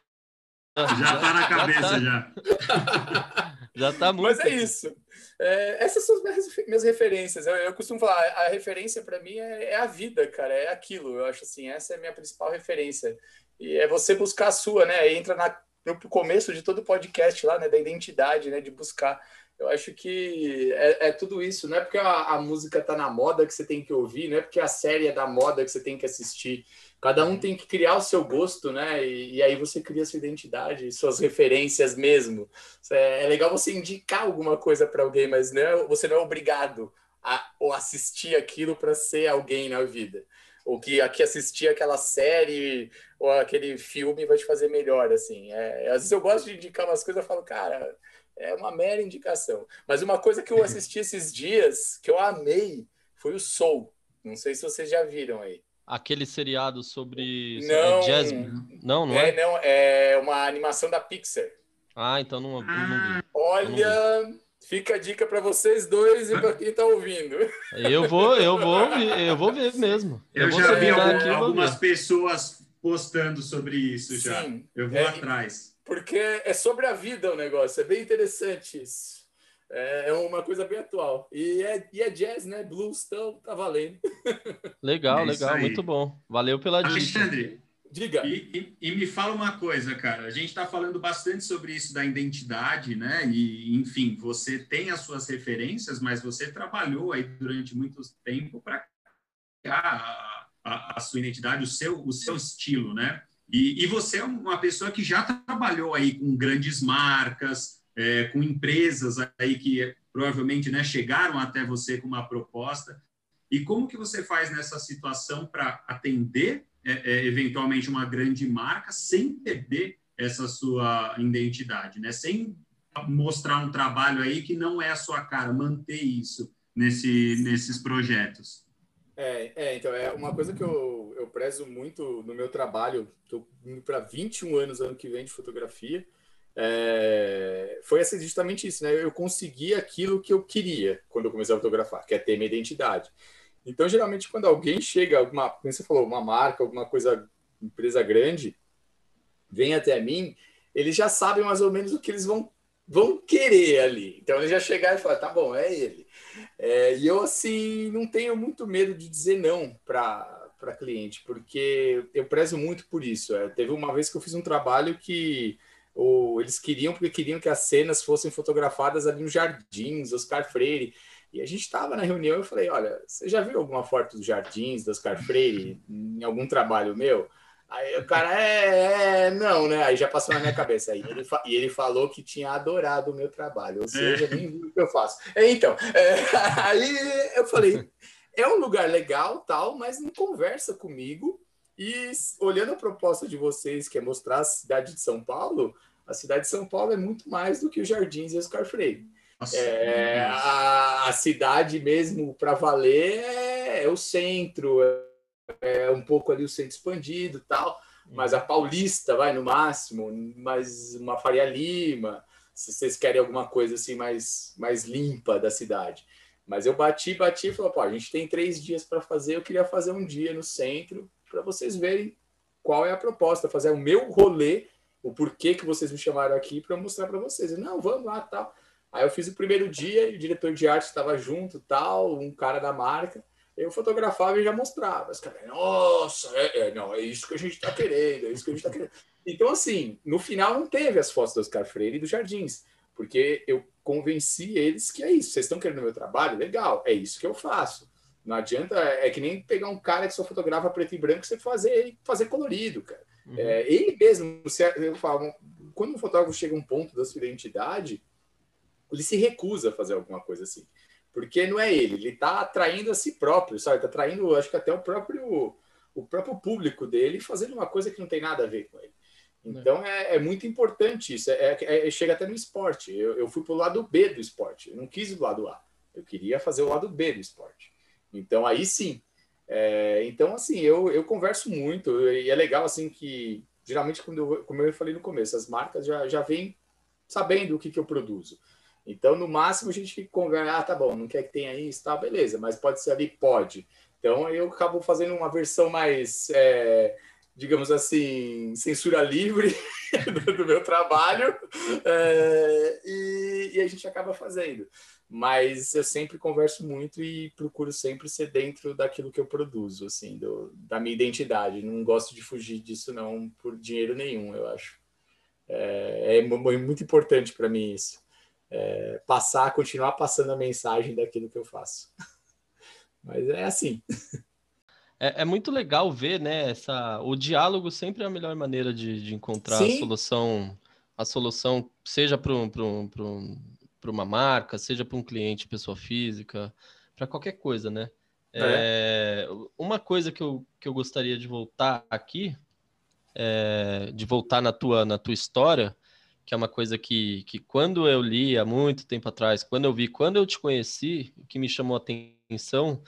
já tá na cabeça, já. Já tá muito. Mas é isso. É, essas são as minhas, referências. Eu, eu, costumo falar, a referência para mim é, é, a vida, cara, é aquilo. Eu acho assim, essa é a minha principal referência. E é você buscar a sua, né? Entra na, no começo de todo o podcast lá, né? Da identidade, né? De buscar. Eu acho que é, é tudo isso. Não é porque a, a, música tá na moda que você tem que ouvir, não é porque a série é da moda que você tem que assistir. Cada um tem que criar o seu gosto, né? E, e aí você cria sua identidade, suas referências mesmo. É, é legal você indicar alguma coisa para alguém, mas não é, você não é obrigado a, a assistir aquilo para ser alguém na vida ou que aqui assistir aquela série ou aquele filme vai te fazer melhor, assim. É, às vezes eu gosto de indicar umas coisas e falo, cara, é uma mera indicação. Mas uma coisa que eu assisti esses dias, que eu amei, foi o Soul. Não sei se vocês já viram aí. Aquele seriado sobre, sobre não, jazz. Não, não é? é? Não, é uma animação da Pixar. Ah, então não, não vi. Olha, Fica a dica para vocês dois e para quem está ouvindo. Eu vou, eu vou, eu vou ver mesmo. Eu, eu já vi algum, aqui, algumas pessoas postando sobre isso já. Sim, eu vou é, atrás. Porque é sobre a vida o negócio, é bem interessante isso. É, é uma coisa bem atual. E é, e é jazz, né? Blues, então tá valendo. Legal, é legal, muito bom. Valeu pela dica. Alexandre, Diga. E, e, e, me fala uma coisa, cara. A gente está falando bastante sobre isso da identidade, né? E, enfim, você tem as suas referências, mas você trabalhou aí durante muito tempo para criar a, a, a, sua identidade, o seu, o seu estilo, né? E, e você é uma pessoa que já trabalhou aí com grandes marcas, é, com empresas aí que provavelmente né, chegaram até você com uma proposta. E como que você faz nessa situação para atender é, é, eventualmente uma grande marca sem perder essa sua identidade, né? Sem mostrar um trabalho aí que não é a sua cara, manter isso nesse, nesses projetos. É, é, então, é uma coisa que eu, eu prezo muito no meu trabalho, estou indo para 21 anos ano que vem de fotografia, é, foi assim, justamente isso, né? Eu consegui aquilo que eu queria quando eu comecei a fotografar, que é ter minha identidade. Então, geralmente, quando alguém chega, alguma, como você falou, uma marca, alguma coisa, empresa grande, vem até mim, eles já sabem mais ou menos o que eles vão, vão querer ali. Então, eles já chegaram e falam, tá bom, é ele. É, e eu, assim, não tenho muito medo de dizer não para cliente, porque eu prezo muito por isso. É, teve uma vez que eu fiz um trabalho que ou, eles queriam, porque queriam que as cenas fossem fotografadas ali nos jardins, Oscar Freire. E a gente estava na reunião e eu falei: Olha, você já viu alguma foto dos jardins, das Oscar Freire, em algum trabalho meu? Aí o cara, é, é, não, né? Aí já passou na minha cabeça. Aí ele, e ele falou que tinha adorado o meu trabalho, ou seja, nem viu o que eu faço. Então, é, aí eu falei: é um lugar legal, tal, mas não conversa comigo. E olhando a proposta de vocês, que é mostrar a cidade de São Paulo, a cidade de São Paulo é muito mais do que os jardins e os Oscar Freire. Nossa, é, a, a, cidade mesmo para valer é, é, o centro, é, é, um pouco ali o centro expandido tal, mas a Paulista vai no máximo, mais uma Faria Lima, se vocês querem alguma coisa assim mais, mais limpa da cidade. Mas eu bati, bati e falei, pô, a gente tem três dias para fazer, eu queria fazer um dia no centro para vocês verem qual é a proposta, fazer o meu rolê, o porquê que vocês me chamaram aqui para mostrar para vocês. E, não, vamos lá, tal. Aí eu fiz o primeiro dia e o diretor de arte estava junto, tal, um cara da marca. Eu fotografava e já mostrava. Os caras, nossa, é, é, não, é isso que a gente está querendo, é isso que a gente está querendo. Então, assim, no final não teve as fotos do Oscar Freire e dos Jardins, porque eu convenci eles que é isso. Vocês estão querendo meu trabalho? Legal, é isso que eu faço. Não adianta, é, é que nem pegar um cara que só fotografa preto e branco e você fazer fazer colorido, cara. Uhum. É, ele mesmo, eu falo, quando um fotógrafo chega a um ponto da sua identidade, ele se recusa a fazer alguma coisa assim. Porque não é ele, ele está atraindo a si próprio, sabe? Está atraindo, acho que até o próprio, o próprio público dele fazendo uma coisa que não tem nada a ver com ele. Então é, é muito importante isso. É, é, é chega até no esporte. Eu, eu fui para o lado B do esporte. Eu não quis do lado A. Eu queria fazer o lado B do esporte. Então aí sim. É, então assim, eu, eu converso muito e é legal assim que geralmente quando eu, como eu falei no começo, as marcas já já vêm sabendo o que, que eu produzo. Então, no máximo, a gente conversa, ah, tá bom, não quer que tenha isso, tá, beleza, mas pode ser ali, pode. Então, eu acabo fazendo uma versão mais, é, digamos assim, censura livre do, meu trabalho, é, e, e, a gente acaba fazendo. Mas eu sempre converso muito e procuro sempre ser dentro daquilo que eu produzo, assim, do, da minha identidade. Não gosto de fugir disso, não, por dinheiro nenhum, eu acho. É, é muito importante para mim isso. É, passar, continuar passando a mensagem daquilo que eu faço. Mas é assim. É, é, muito legal ver, né? Essa, o diálogo sempre é a melhor maneira de, de encontrar Sim. a solução, a solução, seja para um, um, uma marca, seja para um cliente, pessoa física, para qualquer coisa, né? É. É, uma coisa que eu, que eu gostaria de voltar aqui, é, de voltar na tua, na tua história, que é uma coisa que, que quando eu li há muito tempo atrás, quando eu vi, quando eu te conheci, o que me chamou a atenção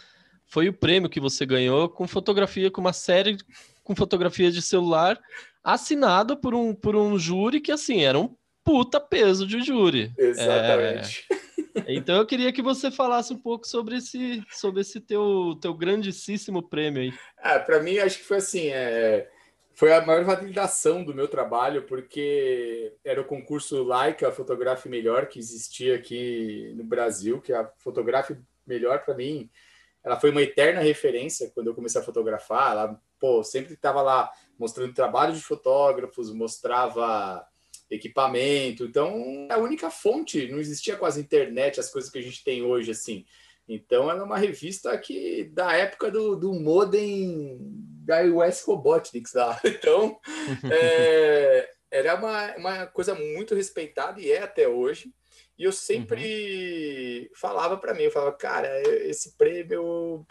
foi o prêmio que você ganhou com fotografia, com uma série com fotografias de celular, assinado por um, por um júri que, assim, era um puta peso de júri. Exatamente. É... Então eu queria que você falasse um pouco sobre esse, sobre esse teu, teu grandíssimo prêmio aí. Ah, para mim, acho que foi assim, é... foi a maior validação do meu trabalho, porque era o concurso Leica Fotografe Melhor que existia aqui no Brasil, que a Fotografe Melhor, para mim, ela foi uma eterna referência quando eu comecei a fotografar. Ela, pô, sempre estava lá mostrando trabalho de fotógrafos, mostrava equipamento. Então, é a única fonte, não existia quase internet, as coisas que a gente tem hoje, assim. Então, ela é uma revista que da época do, do modem da US Robotics lá. Então, é, era uma, uma coisa muito respeitada e é até hoje. E eu sempre uhum. falava para mim, eu falava, cara, esse prêmio,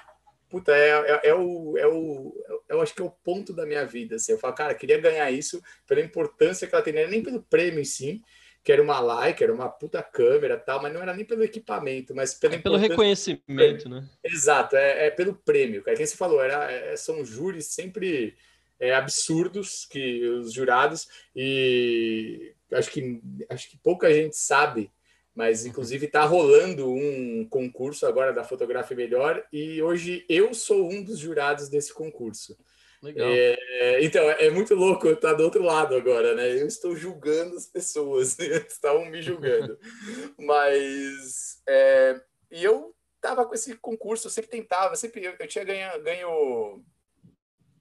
puta, é, é, é, o, é o, eu acho que é o ponto da minha vida, assim. Eu falo, cara, queria ganhar isso pela importância que ela tem, nem pelo prêmio em si, que era uma like, era uma puta câmera tal, mas não era nem pelo equipamento, mas pela é pelo reconhecimento, né? Exato, é, é pelo prêmio, cara. Quem você falou, era, é, são júris sempre é, absurdos que os jurados e acho que acho que pouca gente sabe mas inclusive está rolando um concurso agora da Fotografia Melhor e hoje eu sou um dos jurados desse concurso. Legal. É, então, é, é muito louco estar do outro lado agora, né? Eu estou julgando as pessoas, estavam me julgando. Mas, é, e eu estava com esse concurso, eu sempre tentava, sempre eu, eu tinha ganho, ganho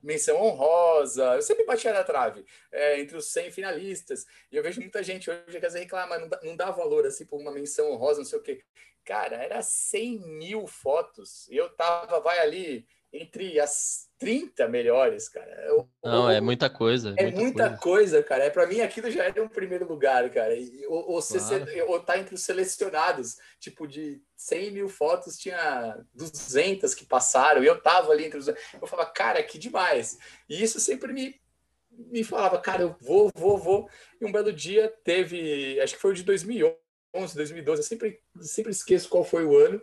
menção honrosa, eu sempre batia na trave, é, entre os 100 finalistas, e eu vejo muita gente hoje que às vezes reclama, não dá, não dá valor assim por uma menção honrosa, não sei o quê. Cara, era 100 mil fotos, eu tava, vai ali, entre as 30 melhores, cara. Eu, Não, eu, é muita coisa. É muita, muita coisa. coisa. cara. É, para mim, aquilo já era um primeiro lugar, cara. E, ou, ou, claro. ou tá entre os selecionados. Tipo, de 100 mil fotos, tinha 200 que passaram. E eu tava ali entre os... Eu falava, cara, que demais. E isso sempre me, me falava, cara, eu vou, vou, vou. E um belo dia teve... Acho que foi o de 2011, 2012. Eu sempre, sempre esqueço qual foi o ano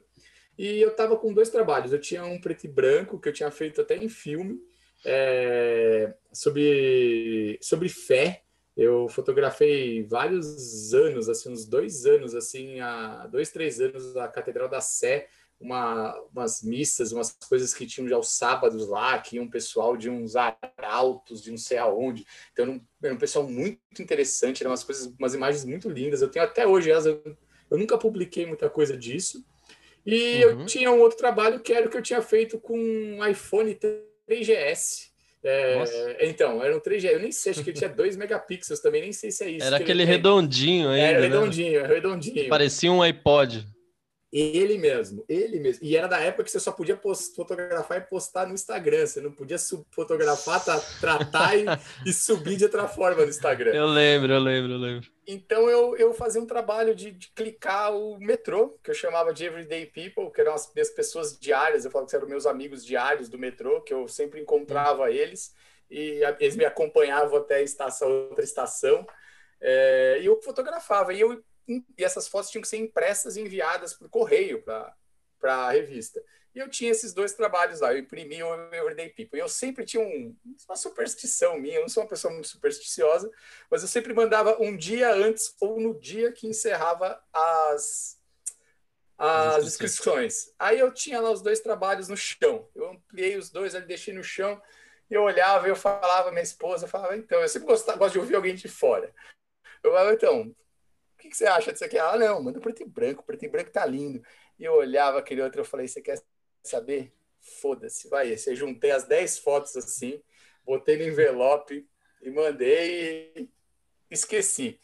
e eu estava com dois trabalhos. Eu tinha um preto e branco, que eu tinha feito até em filme, é, sobre, sobre fé. Eu fotografei vários anos, assim, uns dois anos, assim, há dois, três anos, a Catedral da Sé, uma, umas missas, umas coisas que tinham já os sábados lá, que um pessoal de uns arautos, de não sei aonde. Então, era um, era um pessoal muito interessante, eram umas coisas, umas imagens muito lindas. Eu tenho até hoje, eu, eu nunca publiquei muita coisa disso, e uhum. eu tinha um outro trabalho que era o que eu tinha feito com um iPhone 3GS. É, então, era um 3G. Eu nem sei, acho que ele tinha 2 megapixels também, nem sei se é isso. Era aquele redondinho aí. Era né? redondinho, né? redondinho. Parecia um iPod. Ele mesmo, ele mesmo. E era da época que você só podia post, fotografar e postar no Instagram. Você não podia fotografar, tá, tratar e, e, subir de outra forma no Instagram. Eu lembro, eu lembro, eu lembro. Então eu, eu fazia um trabalho de, de clicar o metrô, que eu chamava de Everyday People, que eram as minhas pessoas diárias. Eu falo que eram meus amigos diários do metrô, que eu sempre encontrava eles. E eles me acompanhavam até a estação, outra estação. É, e eu fotografava. E eu e essas fotos tinham que ser impressas e enviadas por correio para a revista. E eu tinha esses dois trabalhos lá, eu imprimi o Everyday People. E eu sempre tinha um, uma superstição minha, eu não sou uma pessoa muito supersticiosa, mas eu sempre mandava um dia antes ou no dia que encerrava as, as inscrições. Aí eu tinha lá os dois trabalhos no chão. Eu ampliei os dois, ali deixei no chão. E eu olhava eu falava, minha esposa, eu falava, então, eu sempre gosto, gosto de ouvir alguém de fora. Eu falava, então, que, que você acha disso aqui? Ah, não, manda preto e branco, preto e branco tá lindo. E eu olhava aquele outro, eu falei, você quer saber? Foda-se, vai esse. Eu juntei as 10 fotos assim, botei no envelope e mandei e esqueci.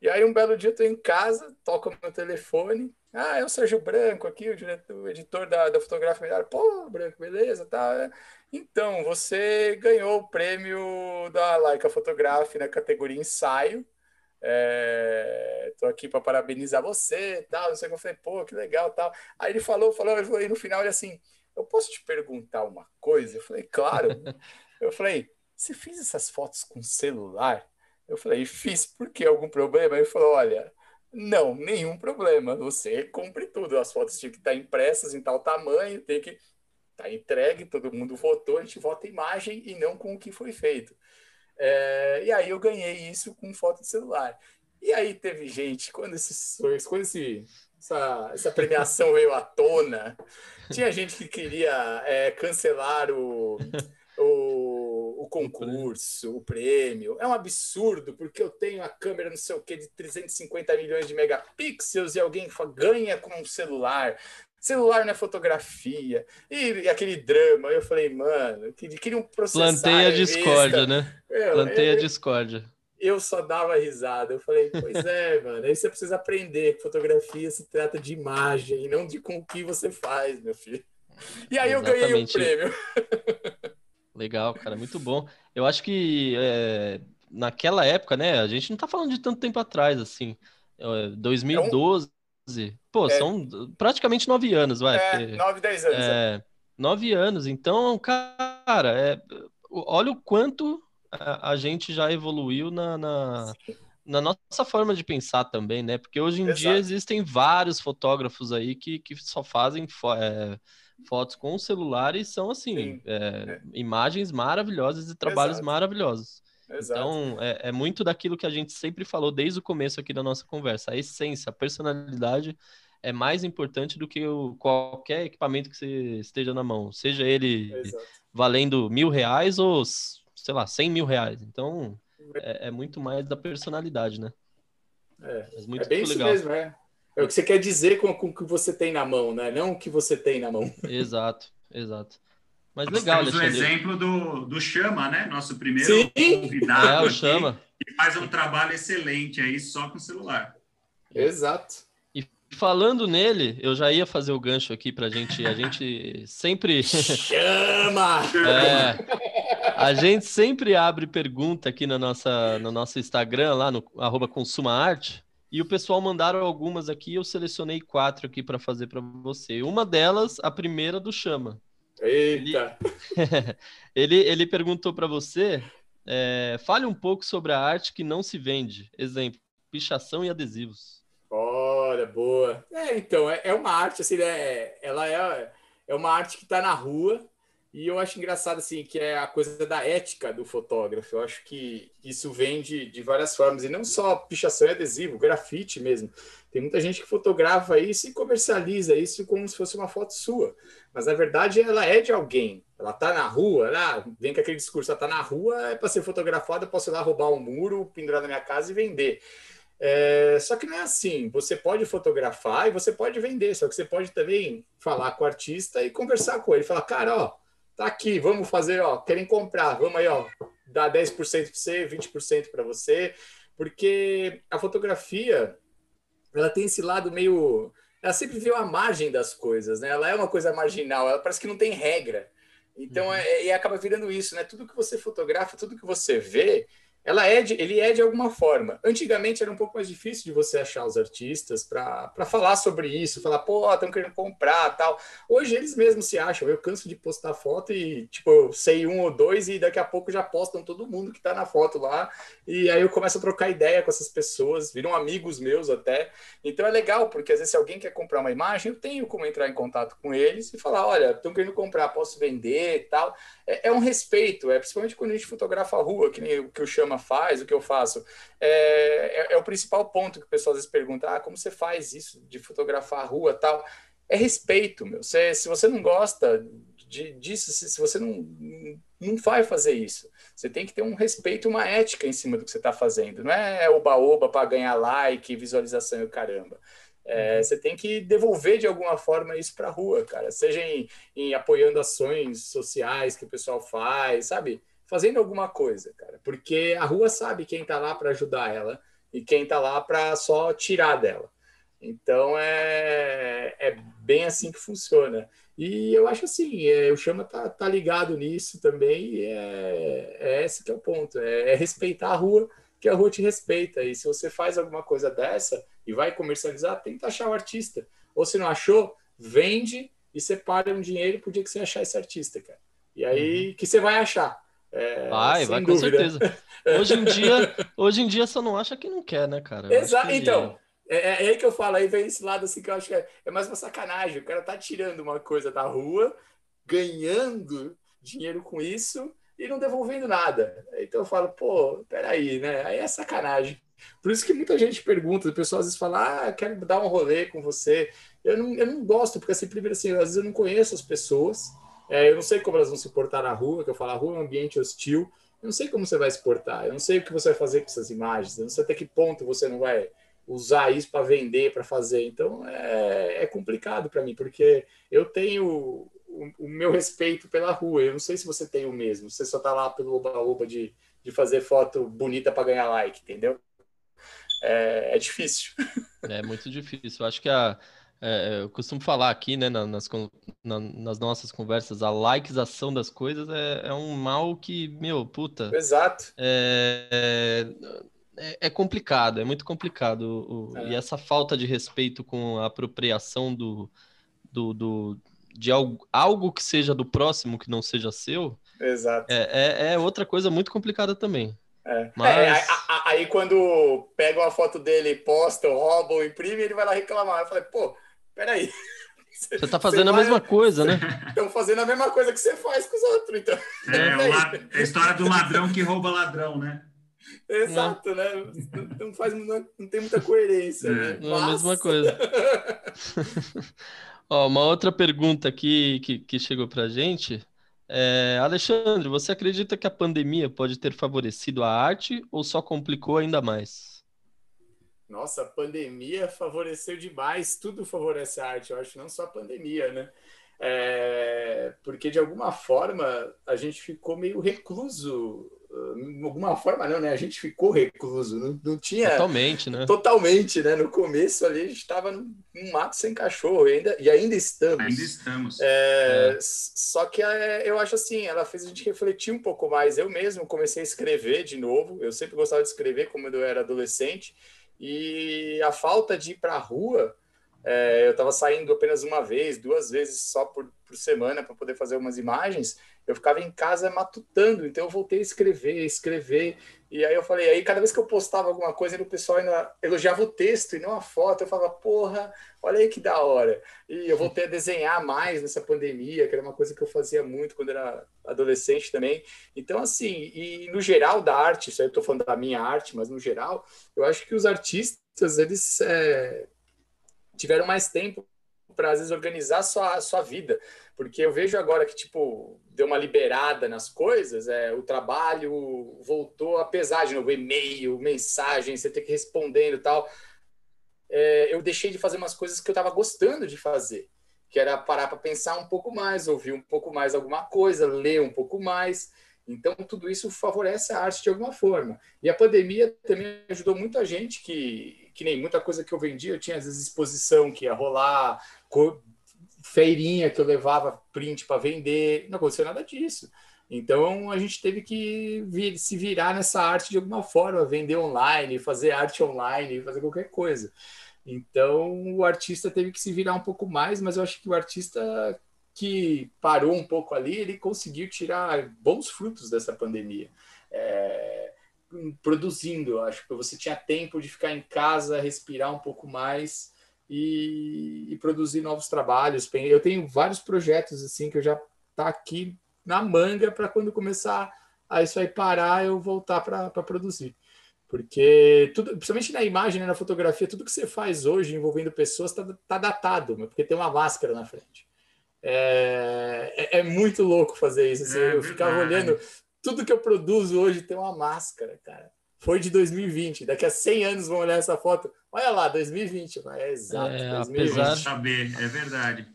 E aí um belo dia eu tô em casa, toco meu telefone, ah, é o Sérgio Branco aqui, o, diretor, o editor da, da Fotografia Melhor. Pô, Branco, beleza, tá. Então, você ganhou o prêmio da Leica Photograph na categoria ensaio. É, tô aqui para parabenizar você, tal, não sei o que. Eu falei, pô, que legal, tal. Aí ele falou, falou, ele falou, e no final ele assim, eu posso te perguntar uma coisa? Eu falei, claro. eu falei, você fez essas fotos com celular? Eu falei, fiz, por que? Algum problema? Ele falou, olha, não, nenhum problema. Você cumpre tudo. As fotos tinham que estar impressas em tal tamanho, tem que estar entregue, todo mundo votou, a gente vota imagem e não com o que foi feito. É, e aí eu ganhei isso com foto de celular. E aí teve gente, quando, esses, quando esse, essa, essa premiação veio à tona, tinha gente que queria é, cancelar o, o o concurso, o prêmio. É um absurdo, porque eu tenho a câmera não sei o de 350 milhões de megapixels e alguém ganha com um celular. Celular não é fotografia. E, e aquele drama. Eu falei, mano, queria um processo. Plantei a discórdia, né? Meu, Plantei eu, a discórdia. Eu só dava risada. Eu falei, pois é, mano. Aí você precisa aprender que fotografia se trata de imagem e não de com o que você faz, meu filho. E aí Exatamente. eu ganhei o prêmio. Legal, cara, muito bom. Eu acho que é, naquela época, né, a gente não tá falando de tanto tempo atrás, assim, 2012, é um... pô, é... são praticamente nove anos, vai. É, porque, nove, dez anos. É, nove anos, então, cara, é, olha o quanto a, a gente já evoluiu na, na, na, nossa forma de pensar também, né, porque hoje em Exato. dia existem vários fotógrafos aí que, que só fazem... É, fotos com o celular e são assim é, é. imagens maravilhosas e trabalhos Exato. maravilhosos. Exato. Então é, é, muito daquilo que a gente sempre falou desde o começo aqui da nossa conversa. A essência, a personalidade é mais importante do que o, qualquer equipamento que você esteja na mão, seja ele Exato. valendo mil reais ou sei lá cem mil reais. Então é, é muito mais da personalidade, né? É, é bem isso legal. mesmo, é. É o que você quer dizer com, com o que você tem na mão, né? Não o que você tem na mão. Exato, exato. Mas legal, Nós temos o exemplo do, do Chama, né? Nosso primeiro Sim. convidado. É, o Chama. Que faz um trabalho excelente aí só com celular. Exato. Falando nele, eu já ia fazer o gancho aqui pra gente. A gente sempre. Chama! É, a gente sempre abre pergunta aqui na nossa, no nosso Instagram, lá no arroba Consuma Arte. E o pessoal mandaram algumas aqui, eu selecionei quatro aqui para fazer para você. Uma delas, a primeira do Chama. Eita! Ele, ele, ele perguntou para você, é, fale um pouco sobre a arte que não se vende. Exemplo, pichação e adesivos. Olha, boa. É, então, é, é uma arte, assim, né? Ela é, é uma arte que está na rua, e eu acho engraçado, assim, que é a coisa da ética do fotógrafo. Eu acho que isso vem de, de várias formas, e não só pichação e adesivo, grafite mesmo. Tem muita gente que fotografa isso e comercializa isso como se fosse uma foto sua. Mas, na verdade, ela é de alguém. Ela tá na rua, ela vem com aquele discurso, ela tá na rua, é para ser fotografada, posso ir lá roubar um muro, pendurar na minha casa e vender. É, só que não é assim. Você pode fotografar e você pode vender, só que você pode também falar com o artista e conversar com ele. Falar, cara, ó, tá aqui, vamos fazer, ó, querem comprar, vamos aí, ó, dar 10% para você, 20% para você, porque a fotografia, ela tem esse lado meio, ela sempre viu a margem das coisas, né? Ela é uma coisa marginal, ela parece que não tem regra. Então, uhum. é, e acaba virando isso, né? Tudo que você fotografa, tudo que você vê, ela é de, ele é de alguma forma. Antigamente era um pouco mais difícil de você achar os artistas para falar sobre isso, falar, pô, estão querendo comprar tal. Hoje eles mesmos se acham. Eu canso de postar foto e, tipo, eu sei um ou dois e daqui a pouco já postam todo mundo que está na foto lá. E aí eu começo a trocar ideia com essas pessoas, viram amigos meus até. Então é legal, porque às vezes se alguém quer comprar uma imagem, eu tenho como entrar em contato com eles e falar, olha, estão querendo comprar, posso vender tal. É, é um respeito, é principalmente quando a gente fotografa a rua, que nem o que o Faz, o que eu faço. É, é, é, o principal ponto que o pessoal às vezes pergunta: ah, como você faz isso de fotografar a rua tal? É respeito, meu. Você, se você não gosta de, disso se, se, você não, não vai fazer isso. Você tem que ter um respeito, uma ética em cima do que você está fazendo. Não é oba-oba para ganhar like, visualização e o caramba. É, uhum. você tem que devolver de alguma forma isso para a rua, cara. Seja em, em, apoiando ações sociais que o pessoal faz, sabe? Fazendo alguma coisa, cara. Porque a rua sabe quem está lá para ajudar ela e quem está lá para só tirar dela. Então é, é bem assim que funciona. E eu acho assim, é, o Chama tá, tá ligado nisso também, e é, é esse que é o ponto, é, é, respeitar a rua, que a rua te respeita. E se você faz alguma coisa dessa e vai comercializar, tenta achar o artista. Ou se não achou, vende e separa um dinheiro pro dia que você achar esse artista, cara. E aí uhum. que você vai achar. É, vai, vai dúvida. com certeza. Hoje em dia, hoje em dia só não acha quem não quer, né, cara? Exato. Então, é, é, é, aí que eu falo, aí vem esse lado assim que eu acho que é, é mais uma sacanagem. O cara tá tirando uma coisa da rua, ganhando dinheiro com isso e não devolvendo nada. Então eu falo, pô, peraí, né? Aí é sacanagem. Por isso que muita gente pergunta, o pessoal às vezes fala, ah, quero dar um rolê com você. Eu não, eu não gosto, porque assim, primeiro assim, às vezes eu não conheço as pessoas, é, eu não sei como elas vão se portar na rua, que eu falo, a rua é um ambiente hostil, eu não sei como você vai se portar, eu não sei o que você vai fazer com essas imagens, eu não sei até que ponto você não vai usar isso para vender, para fazer. Então é, é complicado para mim, porque eu tenho o, o, meu respeito pela rua. Eu não sei se você tem o mesmo. Você só está lá pelo oba-oba de, de fazer foto bonita para ganhar like, entendeu? É, é, difícil. É muito difícil. Eu acho que a, é, eu costumo falar aqui, né, nas, na, nas nossas conversas, a likeização das coisas é, é, um mal que, meu, puta. Exato. É, é, é, complicado, é muito complicado. É. E essa falta de respeito com a apropriação do, do, do, de algo, algo que seja do próximo, que não seja seu, Exato. É, é, é outra coisa muito complicada também. É. Mas... É, aí, aí, quando pega uma foto dele, postam, roubam, imprimem, ele vai lá reclamar. Eu falei, pô, peraí. Você tá fazendo a mesma coisa, né? Estão fazendo a mesma coisa que você faz com os outros, então. É, a história do ladrão que rouba ladrão, né? Exato, né? Não, faz, não, não, tem muita coerência. Né? Não é a mesma coisa. Ó, uma outra pergunta aqui que, que chegou pra gente. É, Alexandre, você acredita que a pandemia pode ter favorecido a arte ou só complicou ainda mais? Nossa, a pandemia favoreceu demais, tudo favorece a arte, eu acho, não só a pandemia, né? É, porque de alguma forma a gente ficou meio recluso de alguma forma não, né? A gente ficou recluso, não, não tinha totalmente, né? Totalmente, né? No começo ali a gente estava num, mato sem cachorro e ainda, e ainda estamos. Ainda estamos. É, é. Só que é, eu acho assim, ela fez a gente refletir um pouco mais. Eu mesmo comecei a escrever de novo. Eu sempre gostava de escrever como eu era adolescente e a falta de ir para a rua é, eu estava saindo apenas uma vez, duas vezes só por, por semana para poder fazer umas imagens. Eu ficava em casa matutando, então eu voltei a escrever, escrever. E aí eu falei, aí cada vez que eu postava alguma coisa, o pessoal ainda elogiava o texto e não a foto. Eu falava, porra, olha aí que da hora. E eu voltei a desenhar mais nessa pandemia, que era uma coisa que eu fazia muito quando era adolescente também. Então, assim, e no geral da arte, isso aí eu estou falando da minha arte, mas no geral, eu acho que os artistas, eles. É tiveram mais tempo para às vezes organizar sua sua vida, porque eu vejo agora que tipo deu uma liberada nas coisas, é o trabalho voltou a pesar de novo, e-mail, mensagem, você tem que respondendo e tal. É, eu deixei de fazer umas coisas que eu estava gostando de fazer, que era parar para pensar um pouco mais, ouvir um pouco mais alguma coisa, ler um pouco mais. Então, tudo isso favorece a arte de alguma forma. E a pandemia também ajudou muita gente que, que nem muita coisa que eu vendia, eu tinha às vezes exposição que ia rolar, feirinha que eu levava print para vender, não aconteceu nada disso. Então a gente teve que vir, se virar nessa arte de alguma forma, vender online, fazer arte online, fazer qualquer coisa. Então o artista teve que se virar um pouco mais, mas eu acho que o artista que parou um pouco ali, ele conseguiu tirar bons frutos dessa pandemia. É, produzindo, acho que você tinha tempo de ficar em casa, respirar um pouco mais e, e produzir novos trabalhos. Eu tenho vários projetos assim que eu já tá aqui na manga para quando começar a isso aí parar, eu voltar para produzir. Porque tudo, principalmente na imagem, né, na fotografia, tudo que você faz hoje envolvendo pessoas está tá datado, porque tem uma máscara na frente. É, é, é muito louco fazer isso. Assim, é, eu ficava olhando, tudo que eu produzo hoje tem uma máscara, cara. Foi de 2020. Daqui a 100 anos vão olhar essa foto. Olha lá, 2020. É exato. É, 2020. Apesar... saber, é verdade.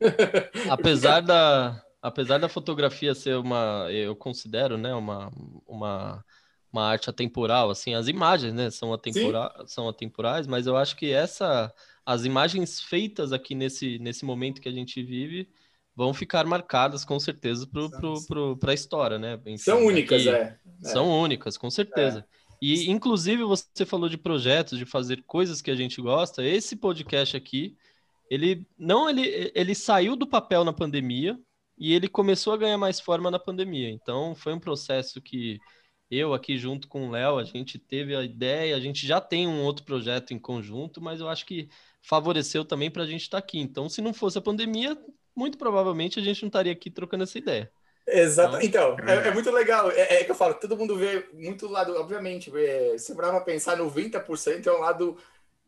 apesar da apesar da fotografia ser uma, eu considero, né, uma, uma, uma arte atemporal, assim, as imagens, né, são, atempora são atemporais, mas eu acho que essa, as imagens feitas aqui nesse, nesse momento que a gente vive vão ficar marcadas com certeza para a história, né? Enfim, são únicas, aqui, é. São é. únicas, com certeza. É. E, inclusive, você falou de projetos, de fazer coisas que a gente gosta. Esse podcast aqui, ele não ele, ele saiu do papel na pandemia e ele começou a ganhar mais forma na pandemia. Então, foi um processo que eu aqui junto com o Léo, a gente teve a ideia, a gente já tem um outro projeto em conjunto, mas eu acho que favoreceu também para a gente estar tá aqui. Então, se não fosse a pandemia, muito provavelmente a gente não estaria aqui trocando essa ideia. Exato. Então, então é, é, muito legal. É, é, que eu falo, todo mundo vê muito lado, obviamente, é, se para pensar, 90% é um lado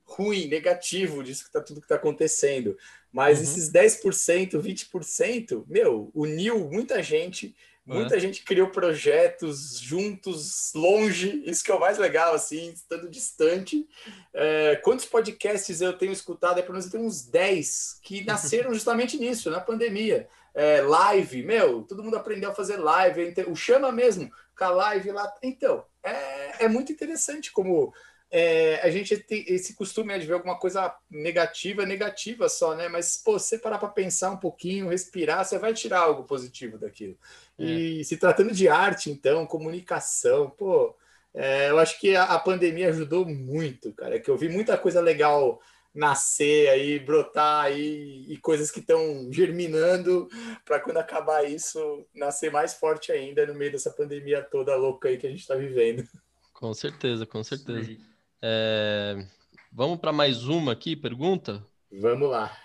ruim, negativo disso que tá tudo que está acontecendo. Mas uhum. esses 10%, 20%, meu, uniu muita gente, muita é. gente criou projetos juntos, longe, isso que é o mais legal, assim, estando distante. É, quantos podcasts eu tenho escutado? É pelo menos eu tenho uns 10 que nasceram justamente nisso, na pandemia é, live, meu, todo mundo aprendeu a fazer live, o chama mesmo, com a live lá. Então, é, é muito interessante como é, a gente tem esse costume de ver alguma coisa negativa, negativa só, né? Mas, pô, você parar para pensar um pouquinho, respirar, você vai tirar algo positivo daquilo. É. E se tratando de arte, então, comunicação, pô, é, eu acho que a, a pandemia ajudou muito, cara. É que eu vi muita coisa legal nascer aí, brotar aí e coisas que estão germinando para quando acabar isso nascer mais forte ainda no meio dessa pandemia toda louca aí que a gente está vivendo. Com certeza, com certeza. É... Vamos para mais uma aqui, pergunta? Vamos lá.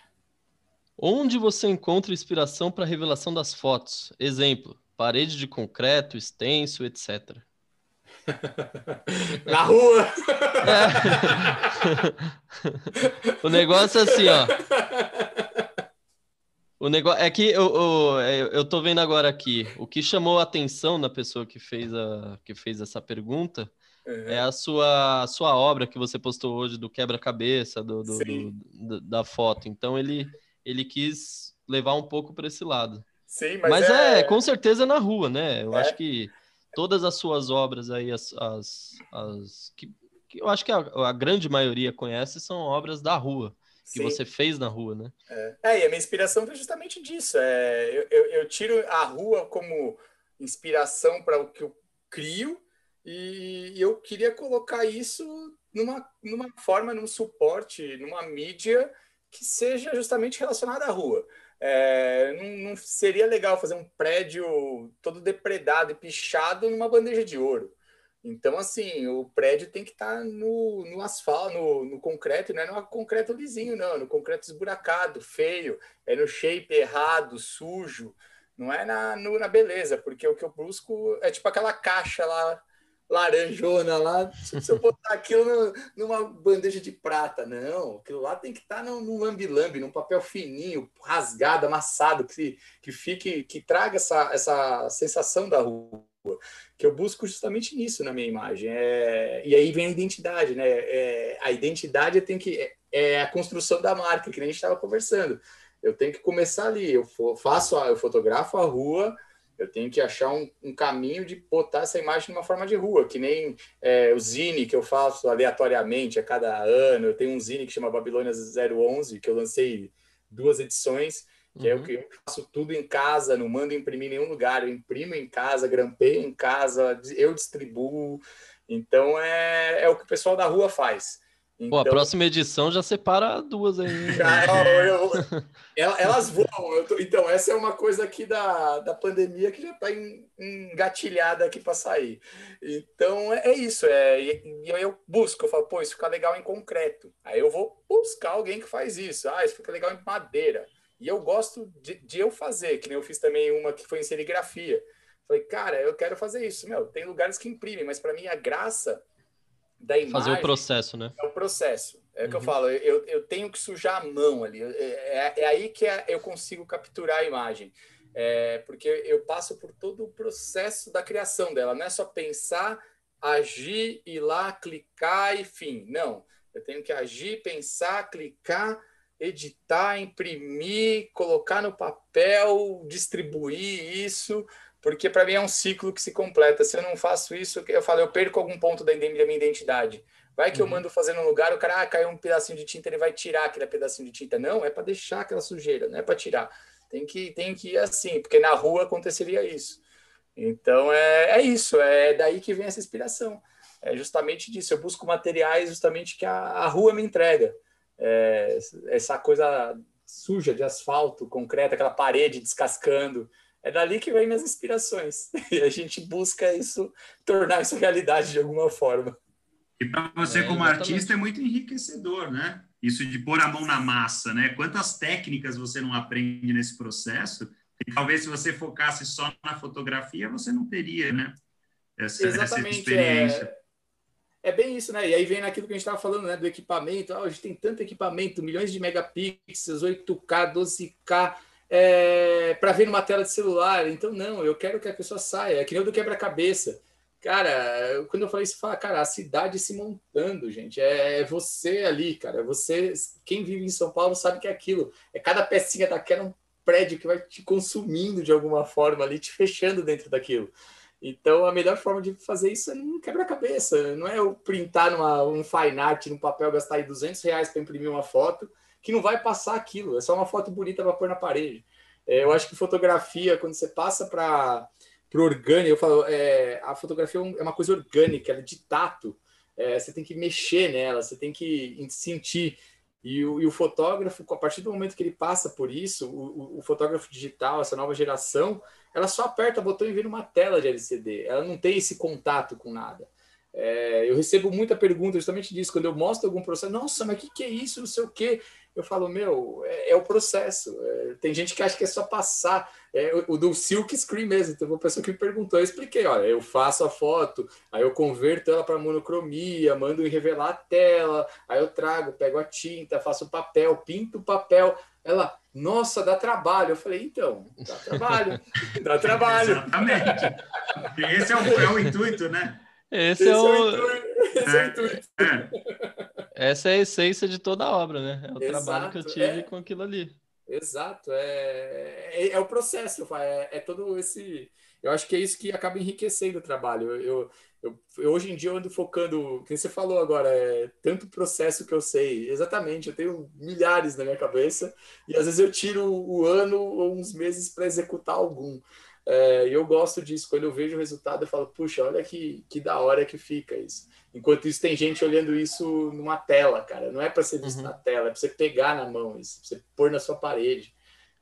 Onde você encontra inspiração para a revelação das fotos? Exemplo, parede de concreto, extenso, etc. Na rua! É. o negócio é assim, ó. O negócio é que eu, eu, eu tô vendo agora aqui. O que chamou a atenção na pessoa que fez, a, que fez essa pergunta uhum. é a sua, a sua obra que você postou hoje do quebra-cabeça, do, do, do, do, da foto. Então ele, ele quis levar um pouco para esse lado. Sim, mas, mas é... é... com certeza na rua, né? Eu é. acho que todas as suas obras aí, as, as, as que, que, eu acho que a, a, grande maioria conhece, são obras da rua, que Sim. você fez na rua, né? É. é, e a minha inspiração foi justamente disso. É, eu, eu, eu tiro a rua como inspiração para o que eu crio e eu queria colocar isso numa, numa forma, num suporte, numa mídia que seja justamente relacionada à rua. É, não, não, seria legal fazer um prédio todo depredado e pichado numa bandeja de ouro. Então, assim, o prédio tem que estar tá no, no asfalto, no, no concreto, não é no concreto lisinho, não, no concreto esburacado, feio, é no shape errado, sujo, não é na, no, na beleza, porque o que eu busco é tipo aquela caixa lá laranjona lá, se eu botar aquilo no, numa bandeja de prata. Não, aquilo lá tem que estar tá num lambi-lambi, num papel fininho, rasgado, amassado, que, que fique, que traga essa, essa sensação da rua. Que eu busco justamente nisso na minha imagem. É, e aí vem a identidade, né? É, a identidade tem que. É, é a construção da marca, que nem a gente estava conversando. Eu tenho que começar ali. Eu faço, eu fotografo a rua, eu tenho que achar um, um, caminho de botar essa imagem numa forma de rua, que nem é, o zine que eu faço aleatoriamente a cada ano. Eu tenho um zine que chama Babilônia 011, que eu lancei duas edições, que uhum. é o uhum. que eu faço tudo em casa, não mando imprimir em nenhum lugar. Eu imprimo em casa, grampeio em casa, eu distribuo. Então é, é o que o pessoal da rua faz. Então, Pô, a então próxima edição já separa duas aí. Já, eu, eu, elas voam. Tô, então, essa é uma coisa aqui da, da pandemia que já está engatilhada aqui para sair. Então, é, é isso. É, e, e eu busco, eu falo, pô, isso fica legal em concreto. Aí eu vou buscar alguém que faz isso. Ah, isso fica legal em madeira. E eu gosto de, de eu fazer, que nem eu fiz também uma que foi em serigrafia. Falei, cara, eu quero fazer isso. Meu, tem lugares que imprimem, mas para mim a graça da imagem. Fazer o processo, né? É o processo. É o uhum. que eu uhum. falo, eu, eu tenho que sujar a mão ali. É, é, é aí que é, eu consigo capturar a imagem. É, porque eu passo por todo o processo da criação dela. Não é só pensar, agir, ir lá, clicar e fim. Não. Eu tenho que agir, pensar, clicar, editar, imprimir, colocar no papel, distribuir isso, porque para mim é um ciclo que se completa. Se eu não faço isso, eu falo, eu perco algum ponto da minha identidade. Vai que uhum. eu mando fazer num lugar, o cara ah, caiu um pedacinho de tinta, ele vai tirar aquele pedacinho de tinta. Não, é para deixar aquela sujeira, não é para tirar. Tem que, tem que ir assim, porque na rua aconteceria isso. Então é, é isso, é daí que vem essa inspiração. É justamente disso. Eu busco materiais justamente que a, a rua me entrega. É, essa coisa suja de asfalto, concreto, aquela parede descascando. É dali que vem minhas inspirações. E a gente busca isso, tornar isso realidade de alguma forma. E para você, é, como artista, é muito enriquecedor, né? Isso de pôr a mão na massa, né? Quantas técnicas você não aprende nesse processo? E talvez se você focasse só na fotografia, você não teria, né? Essa, Exatamente, essa experiência. É, é bem isso, né? E aí vem naquilo que a gente estava falando, né? Do equipamento. Ah, a gente tem tanto equipamento, milhões de megapixels, 8K, 12K, é, para ver numa tela de celular. Então, não, eu quero que a pessoa saia. É que nem o do quebra-cabeça. Cara, quando eu falei isso, fala, cara, a cidade se montando, gente. É, é, você ali, cara. Você, quem vive em São Paulo sabe que é aquilo. É cada pecinha daquela um prédio que vai te consumindo de alguma forma ali, te fechando dentro daquilo. Então, a melhor forma de fazer isso é não quebra-cabeça. Não é eu printar numa, um fine art no papel, gastar aí 200 reais para imprimir uma foto, que não vai passar aquilo. É só uma foto bonita para pôr na parede. É, eu acho que fotografia, quando você passa para o orgânico, eu falo, é, a fotografia é, é uma coisa orgânica, ela é de tato. É, você tem que mexer nela, você tem que sentir. E o, e o, fotógrafo, a partir do momento que ele passa por isso, o, o, fotógrafo digital, essa nova geração, ela só aperta o botão e vê numa tela de LCD. Ela não tem esse contato com nada. É, eu recebo muita pergunta justamente disso, quando eu mostro algum processo, nossa, mas o que, que é isso, não sei o quê eu falo, meu, é, é o processo. É, tem gente que acha que é só passar. É, o, o, do Silk Screen mesmo. Teve uma pessoa que me perguntou, eu expliquei, olha, eu faço a foto, aí eu converto ela para monocromia, mando revelar a tela, aí eu trago, pego a tinta, faço o papel, pinto o papel. Ela, nossa, dá trabalho. Eu falei, então, dá trabalho, dá trabalho. Exatamente. Esse é o, é o intuito, né? Esse, Esse é, o... é o é intuito. É. Essa é a essência de toda a obra, né? É o Exato, trabalho que eu tive é... com aquilo ali. Exato, é, é, é o processo, é, é, todo esse. Eu acho que é isso que acaba enriquecendo o trabalho. Eu, eu, eu hoje em dia eu ando focando, quem você falou agora, é tanto processo que eu sei. Exatamente, eu tenho milhares na minha cabeça e às vezes eu tiro o ano ou uns meses para executar algum. É, e eu gosto disso. Quando eu vejo o resultado, eu falo, puxa, olha que, que da hora que fica isso. Enquanto isso, tem gente olhando isso numa tela, cara. Não é para ser visto uhum. na tela, é para você pegar na mão isso, pra você pôr na sua parede.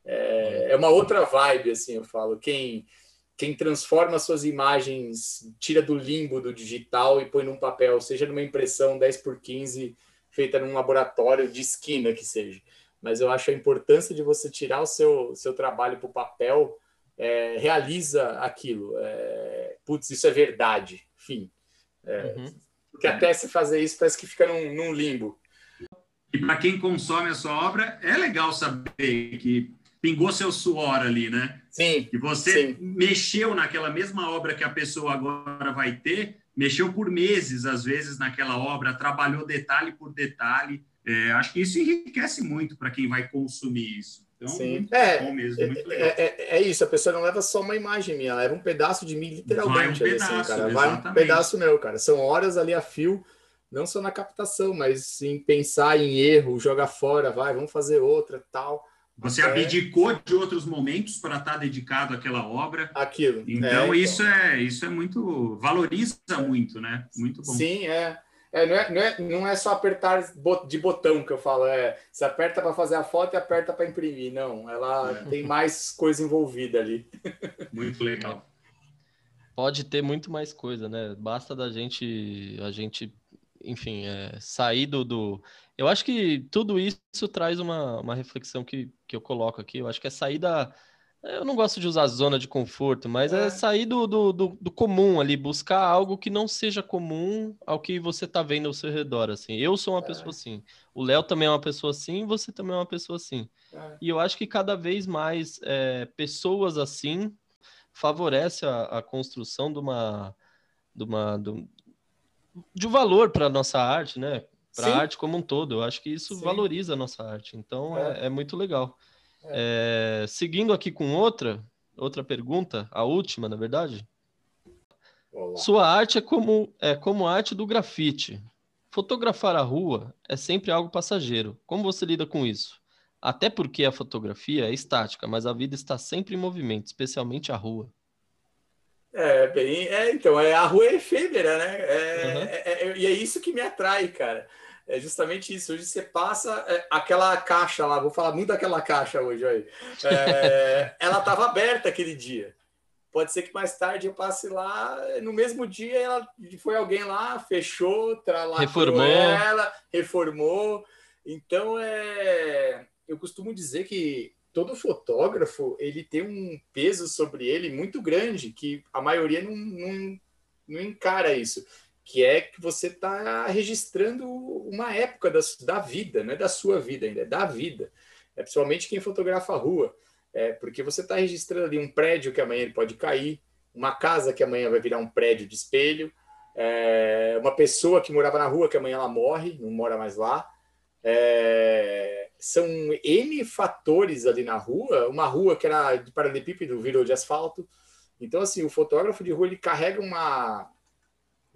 É, é uma outra vibe, assim, eu falo. Quem, quem transforma suas imagens, tira do limbo do digital e põe num papel, seja numa impressão 10 por 15 feita num laboratório de esquina que seja. Mas eu acho a importância de você tirar o seu, seu trabalho para o papel é, realiza aquilo. É, putz, isso é verdade. Fim. É, uhum. Porque até se fazer isso parece que fica num, num limbo. E para quem consome a sua obra, é legal saber que pingou seu suor ali, né? Sim. E você sim. mexeu naquela mesma obra que a pessoa agora vai ter, mexeu por meses, às vezes, naquela obra, trabalhou detalhe por detalhe. É, acho que isso enriquece muito para quem vai consumir isso. Então, Sim. é, bom mesmo, muito é, legal. É, é, é, isso, a pessoa não leva só uma imagem minha, ela leva um pedaço de mim, literalmente. Vai um assim, pedaço, cara. Vai um pedaço meu, cara. São horas ali a fio, não só na captação, mas em pensar em erro, jogar fora, vai, vamos fazer outra, tal. Você abdicou de outros momentos para estar dedicado àquela obra. Aquilo. Então, é, isso então. é isso é muito valoriza muito, né? Muito bom. Sim, é. É, não, é, não, é, não é só apertar de botão que eu falo, é você aperta para fazer a foto e aperta para imprimir. Não, ela é. tem mais coisa envolvida ali. Muito legal. Pode ter muito mais coisa, né? Basta da gente, a gente, enfim, é, sair do, do. Eu acho que tudo isso traz uma, uma reflexão que, que eu coloco aqui. Eu acho que é sair da, eu não gosto de usar zona de conforto, mas é, é sair do, do, do, do, comum ali, buscar algo que não seja comum ao que você está vendo ao seu redor, assim. Eu sou uma é. pessoa assim, o Léo também é uma pessoa assim, você também é uma pessoa assim. É. E eu acho que cada vez mais é, pessoas assim favorece a, a, construção de uma, de uma de, de um valor para a nossa arte, né? Para a arte como um todo. Eu acho que isso Sim. valoriza a nossa arte. Então é, é, é muito legal. É. é. seguindo aqui com outra, outra pergunta, a última, na verdade. Olá. Sua arte é como, é como a arte do grafite. Fotografar a rua é sempre algo passageiro. Como você lida com isso? Até porque a fotografia é estática, mas a vida está sempre em movimento, especialmente a rua. É, bem, é, então, é, a rua é efêmera, né? É, uhum. é, e é isso que me atrai, cara. É justamente isso. Hoje você passa é, aquela caixa lá, vou falar muito daquela caixa hoje aí. É, ela estava aberta aquele dia. Pode ser que mais tarde eu passe lá, no mesmo dia ela foi alguém lá, fechou, tralacou reformou ela, reformou. Então é, eu costumo dizer que todo fotógrafo ele tem um peso sobre ele muito grande que a maioria não, não, não encara isso que é que você está registrando uma época da, da vida, não é da sua vida ainda, é da vida. É principalmente quem fotografa a rua, é, porque você está registrando ali um prédio que amanhã ele pode cair, uma casa que amanhã vai virar um prédio de espelho, é, uma pessoa que morava na rua que amanhã ela morre, não mora mais lá. É, são N fatores ali na rua, uma rua que era de paralelepípedo virou de asfalto. Então, assim, o fotógrafo de rua ele carrega uma,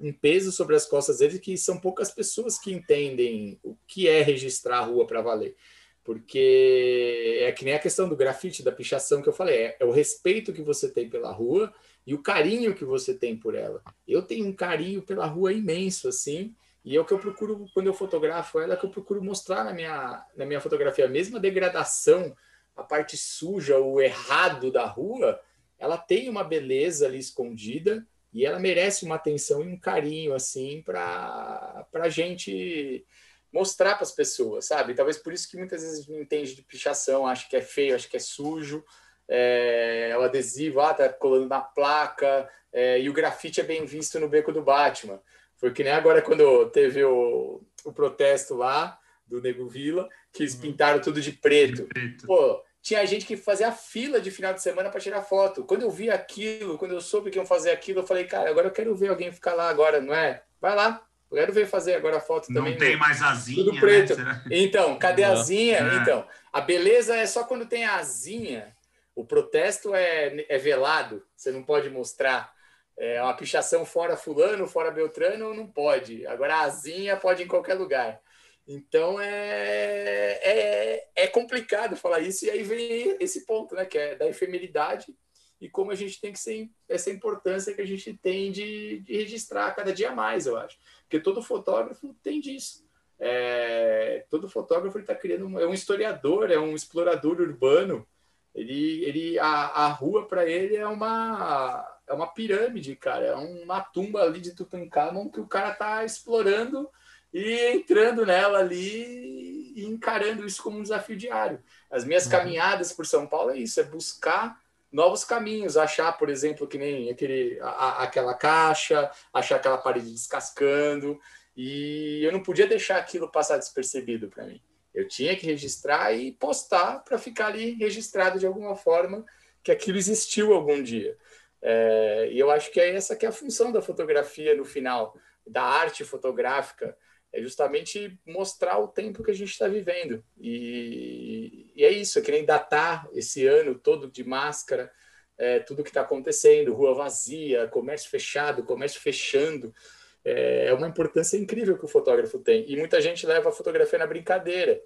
um peso sobre as costas dele que são poucas pessoas que entendem o que é registrar a rua para valer. Porque é que nem a questão do grafite, da pichação que eu falei, é, é, o respeito que você tem pela rua e o carinho que você tem por ela. Eu tenho um carinho pela rua imenso, assim, e é o que eu procuro, quando eu fotografo ela, é que eu procuro mostrar na minha, na minha fotografia. Mesmo a degradação, a parte suja, o errado da rua, ela tem uma beleza ali escondida e ela merece uma atenção e um carinho, assim, para a gente mostrar para as pessoas, sabe? Talvez por isso que muitas vezes não entende de pichação, acha que é feio, acha que é sujo, é, o adesivo, ah, tá colando na placa, é, e o grafite é bem visto no beco do Batman. Foi que nem agora quando teve o, o protesto lá do Nego Vila, que eles uhum. pintaram tudo de preto. de preto. Pô, tinha gente que fazia fila de final de semana para tirar foto. Quando eu vi aquilo, quando eu soube que iam fazer aquilo, eu falei, cara, agora eu quero ver alguém ficar lá agora, não é? Vai lá, eu quero ver fazer agora a foto não também. Não tem mais asinha. Tudo preto. Né? Então, cadê a asinha? É. Então, a beleza é só quando tem a asinha. O protesto é, é velado, você não pode mostrar. É uma pichação fora fulano, fora Beltrano, não pode. Agora a asinha pode em qualquer lugar. Então é, é, é complicado falar isso, e aí vem esse ponto, né, que é da efemeridade e como a gente tem que ser essa importância que a gente tem de, de registrar cada dia mais, eu acho. Porque todo fotógrafo tem disso. É, todo fotógrafo está criando, é um historiador, é um explorador urbano. Ele, ele, a, a rua para ele é uma, é uma pirâmide, cara, é uma tumba ali de Tutankhamon que o cara está explorando e entrando nela ali e encarando isso como um desafio diário. As minhas uhum. caminhadas por São Paulo é isso, é buscar novos caminhos, achar, por exemplo, que nem aquele, a, aquela caixa, achar aquela parede descascando, e eu não podia deixar aquilo passar despercebido para mim. Eu tinha que registrar e postar para ficar ali registrado de alguma forma que aquilo existiu algum dia. É, e eu acho que é essa que é a função da fotografia no final, da arte fotográfica, é justamente mostrar o tempo que a gente está vivendo. E, e, é isso, é que nem datar esse ano todo de máscara, é, tudo que está acontecendo, rua vazia, comércio fechado, comércio fechando. É, é uma importância incrível que o fotógrafo tem. E muita gente leva a fotografia na brincadeira.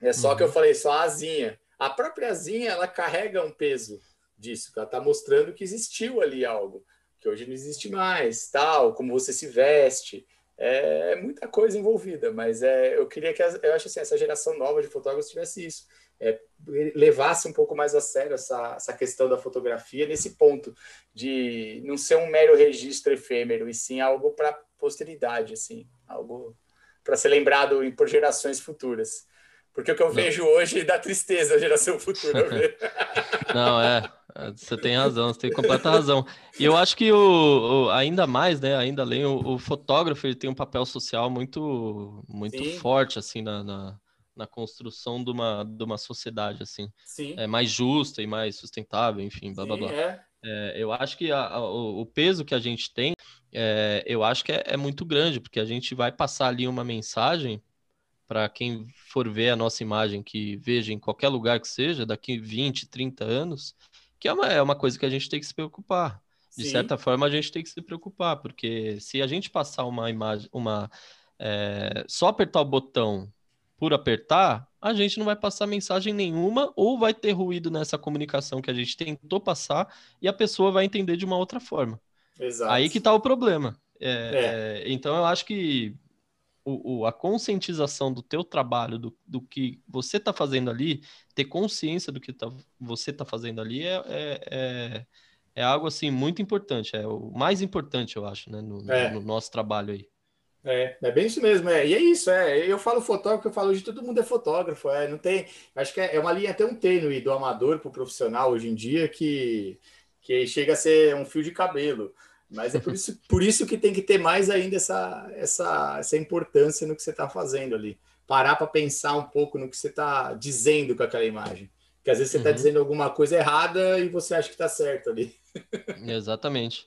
É só uhum. que eu uhum. falei, só a asinha. A própria asinha, ela carrega um peso disso, ela está mostrando que existiu ali algo, que hoje não existe mais, tal, como você se veste, é, é muita coisa envolvida, mas é, eu queria que eu acho assim, essa geração nova de fotógrafos tivesse isso, é, levasse um pouco mais a sério essa, essa questão da fotografia nesse ponto de não ser um mero registro efêmero e sim algo para posteridade, assim, algo para ser lembrado por gerações futuras. Porque o que eu vejo hoje dá tristeza a geração futura. Não, é. Você tem razão, você tem completa razão. E eu acho que o, o ainda mais, né? Ainda além, o, o, fotógrafo ele tem um papel social muito, muito forte assim na, na, na, construção de uma, de uma sociedade assim, Sim. é mais justa e mais sustentável, enfim, blá Sim, blá blá. É. É, eu acho que a, a, o, peso que a gente tem, é, eu acho que é, é muito grande, porque a gente vai passar ali uma mensagem para quem for ver a nossa imagem, que veja em qualquer lugar que seja, daqui 20, 30 anos, que é uma, é uma coisa que a gente tem que se preocupar. De Sim. certa forma, a gente tem que se preocupar, porque se a gente passar uma imagem, uma é, só apertar o botão por apertar, a gente não vai passar mensagem nenhuma ou vai ter ruído nessa comunicação que a gente tentou passar e a pessoa vai entender de uma outra forma. Exato. Aí que está o problema. É, é. é. então eu acho que o, o, a conscientização do teu trabalho, do, do que você está fazendo ali, ter consciência do que tá, você está fazendo ali é, é, é, é, algo assim muito importante, é o mais importante, eu acho, né, no, é. no nosso trabalho aí. É, é bem isso mesmo, é. E é isso, é. Eu falo fotógrafo, eu falo hoje todo mundo é fotógrafo, é. Não tem. Acho que é, é uma linha até um tênue do amador para o profissional hoje em dia que, que chega a ser um fio de cabelo. Mas é por isso, por isso que tem que ter mais ainda essa, essa, essa importância no que você está fazendo ali. Parar para pensar um pouco no que você está dizendo com aquela imagem. Porque às vezes você está uhum. dizendo alguma coisa errada e você acha que está certo ali. Exatamente.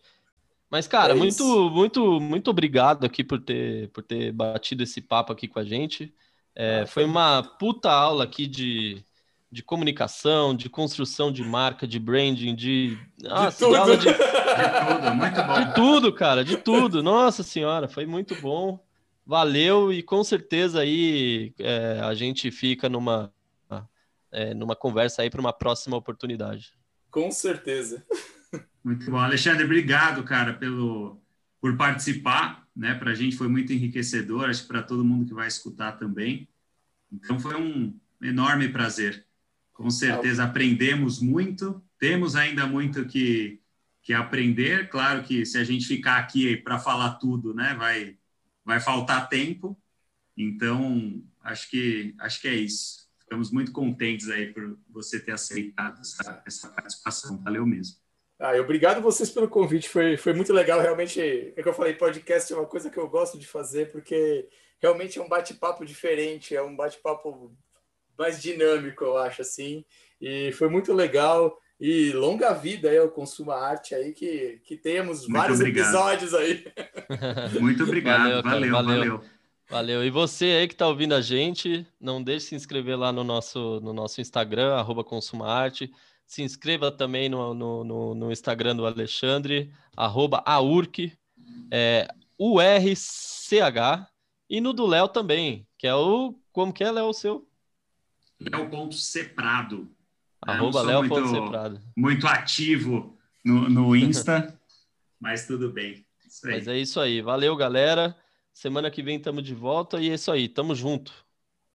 Mas, cara, é muito, muito, muito obrigado aqui por ter, por ter batido esse papo aqui com a gente. É, ah, foi uma puta aula aqui de, de comunicação, de construção de marca, de branding, de. Nossa, de tudo. De... de tudo, muito bom. De tudo, cara, de tudo. Nossa senhora, foi muito bom. Valeu e com certeza aí é, a gente fica numa, é, numa conversa aí para uma próxima oportunidade. Com certeza. Muito bom. Alexandre, obrigado, cara, pelo, por participar. Né? Para a gente foi muito enriquecedor, acho que para todo mundo que vai escutar também. Então foi um enorme prazer. Com certeza aprendemos muito, temos ainda muito que, que aprender. Claro que se a gente ficar aqui para falar tudo, né, vai, vai faltar tempo. Então, acho que, acho que é isso. Ficamos muito contentes aí por você ter aceitado essa, essa participação. Valeu mesmo. Ah, obrigado vocês pelo convite, foi, foi muito legal. Realmente, é que eu falei, podcast é uma coisa que eu gosto de fazer, porque realmente é um bate-papo diferente, é um bate-papo mais dinâmico, eu acho, assim. E foi muito legal. E longa vida aí ao Consuma Arte aí, que, que temos muito vários obrigado. episódios aí. Muito obrigado, valeu, valeu, valeu, valeu. Valeu. E você aí que está ouvindo a gente, não deixe de se inscrever lá no nosso, no nosso Instagram, arroba Consuma Arte. Se inscreva também no, no, no, no Instagram do Alexandre, arroba aurc, é, URCH, e no do Léo também, que é o. Como que é, Léo, o seu? Léo.ceprado. Arroba Léo.ceprado. Muito, muito ativo no, no Insta, mas tudo bem. Mas é isso aí. Valeu, galera. Semana que vem estamos de volta e é isso aí. Tamo junto.